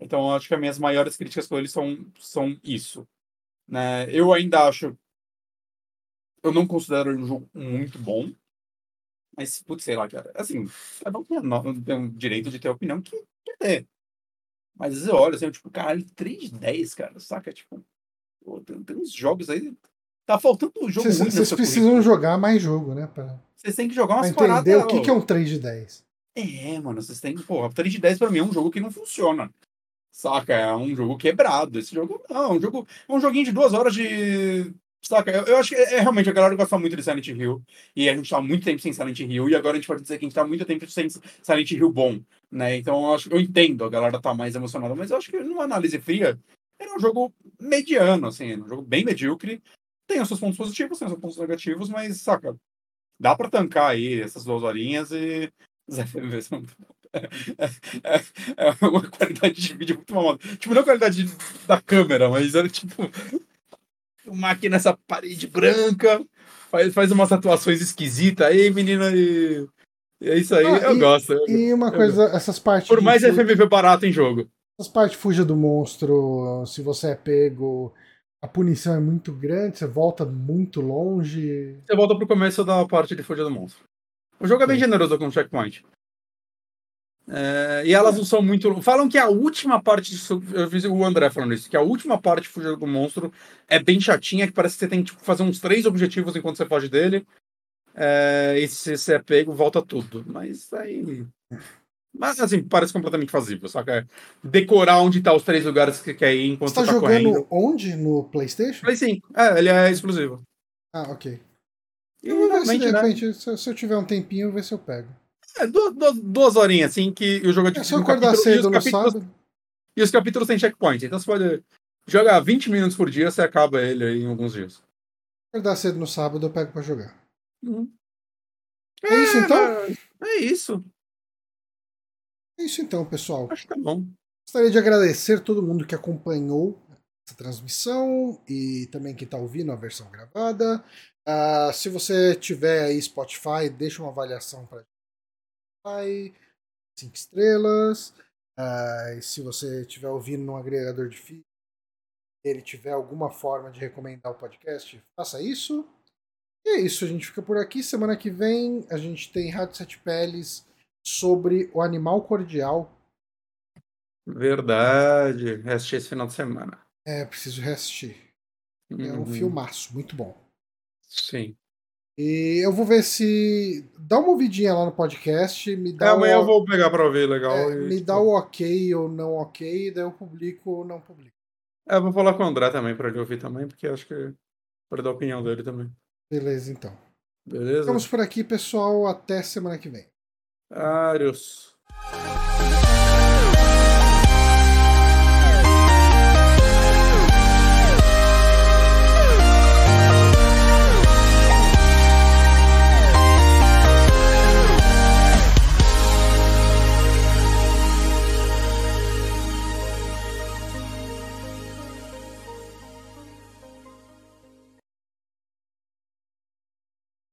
Então eu acho que as minhas maiores críticas com ele são, são isso. Né? Eu ainda acho. Eu não considero ele um jogo muito bom. Mas, putz, sei lá, cara. Assim, cada um tem, no- tem o direito de ter a opinião que quer. Mas às vezes eu olho assim, eu, tipo, caralho, 3 de 10, cara, saca? Tipo, pô, tem, tem uns jogos aí. Tá faltando um jogo Vocês vocês precisam currículo. jogar mais jogo, né? Pra, Vocês têm que jogar pra umas entender paradas. o que, que é um 3 de 10. É, mano, vocês têm. Porra, 3 de 10 pra mim é um jogo que não funciona. Saca? É um jogo quebrado. Esse jogo não, é um jogo. É um joguinho de duas horas de. Saca? Eu, eu acho que é, é, realmente a galera gosta muito de Silent Hill. E a gente tá muito tempo sem Silent Hill. E agora a gente pode dizer que a gente tá muito tempo sem Silent Hill bom. Né? Então eu, acho, eu entendo a galera tá mais emocionada. Mas eu acho que numa análise fria, era um jogo mediano, assim. Um jogo bem medíocre. tem os seus pontos positivos, tem os seus pontos negativos, mas, saca, dá pra tancar aí essas duas horinhas e muito é, é, é, uma qualidade de vídeo muito mal. Tipo, não a qualidade da câmera, mas era tipo. Uma aqui nessa parede branca, faz, faz umas atuações esquisitas aí, menina, e. é isso aí, ah, eu e, gosto. E uma coisa, essas partes. Por mais FMV barato em jogo. Essas partes fuja do monstro, se você é pego, a punição é muito grande, você volta muito longe. Você volta pro começo da parte de fuja do monstro. O jogo é bem generoso com o checkpoint. É, e elas não são muito. Falam que a última parte. Eu fiz o André falando isso, que a última parte de fugir do monstro é bem chatinha, que parece que você tem que tipo, fazer uns três objetivos enquanto você foge dele. É, e se você é pego, volta tudo. Mas aí. Mas assim, parece completamente fazível, só que é decorar onde tá os três lugares que você quer ir enquanto você, tá, tá jogando correndo. onde? No Playstation? Play 5. É, ele é exclusivo. Ah, ok. E, eu vou ver se de né? repente, né? se, se eu tiver um tempinho, eu vou ver se eu pego. É, duas, duas, duas horinhas, assim, que o jogo é tipo. É, se eu acordar cedo no sábado. E os capítulos têm checkpoint, então você pode jogar 20 minutos por dia, você acaba ele aí em alguns dias. Acordar cedo no sábado, eu pego pra jogar. Uhum. É, é, isso então? É isso. É isso então, pessoal. Acho que tá bom. Gostaria de agradecer todo mundo que acompanhou essa transmissão e também quem está ouvindo a versão gravada. Uh, se você tiver aí Spotify, deixa uma avaliação para Spotify, cinco estrelas. Uh, se você estiver ouvindo num agregador de feed, ele tiver alguma forma de recomendar o podcast, faça isso. E é isso, a gente fica por aqui. Semana que vem a gente tem Rádio Sete Peles sobre o animal cordial. Verdade. Reassisti esse final de semana. É, preciso reassistir. Uhum. É um uhum. filmaço, muito bom. Sim. E eu vou ver se. Dá uma ouvidinha lá no podcast. Me dá é, amanhã o... eu vou pegar pra ver, legal. É, e... Me dá o ok ou não ok, daí eu publico ou não publico. É, eu vou falar com o André também pra ele ouvir também, porque acho que. pra dar a opinião dele também. Beleza, então. Beleza? Ficamos por aqui, pessoal. Até semana que vem. Arios.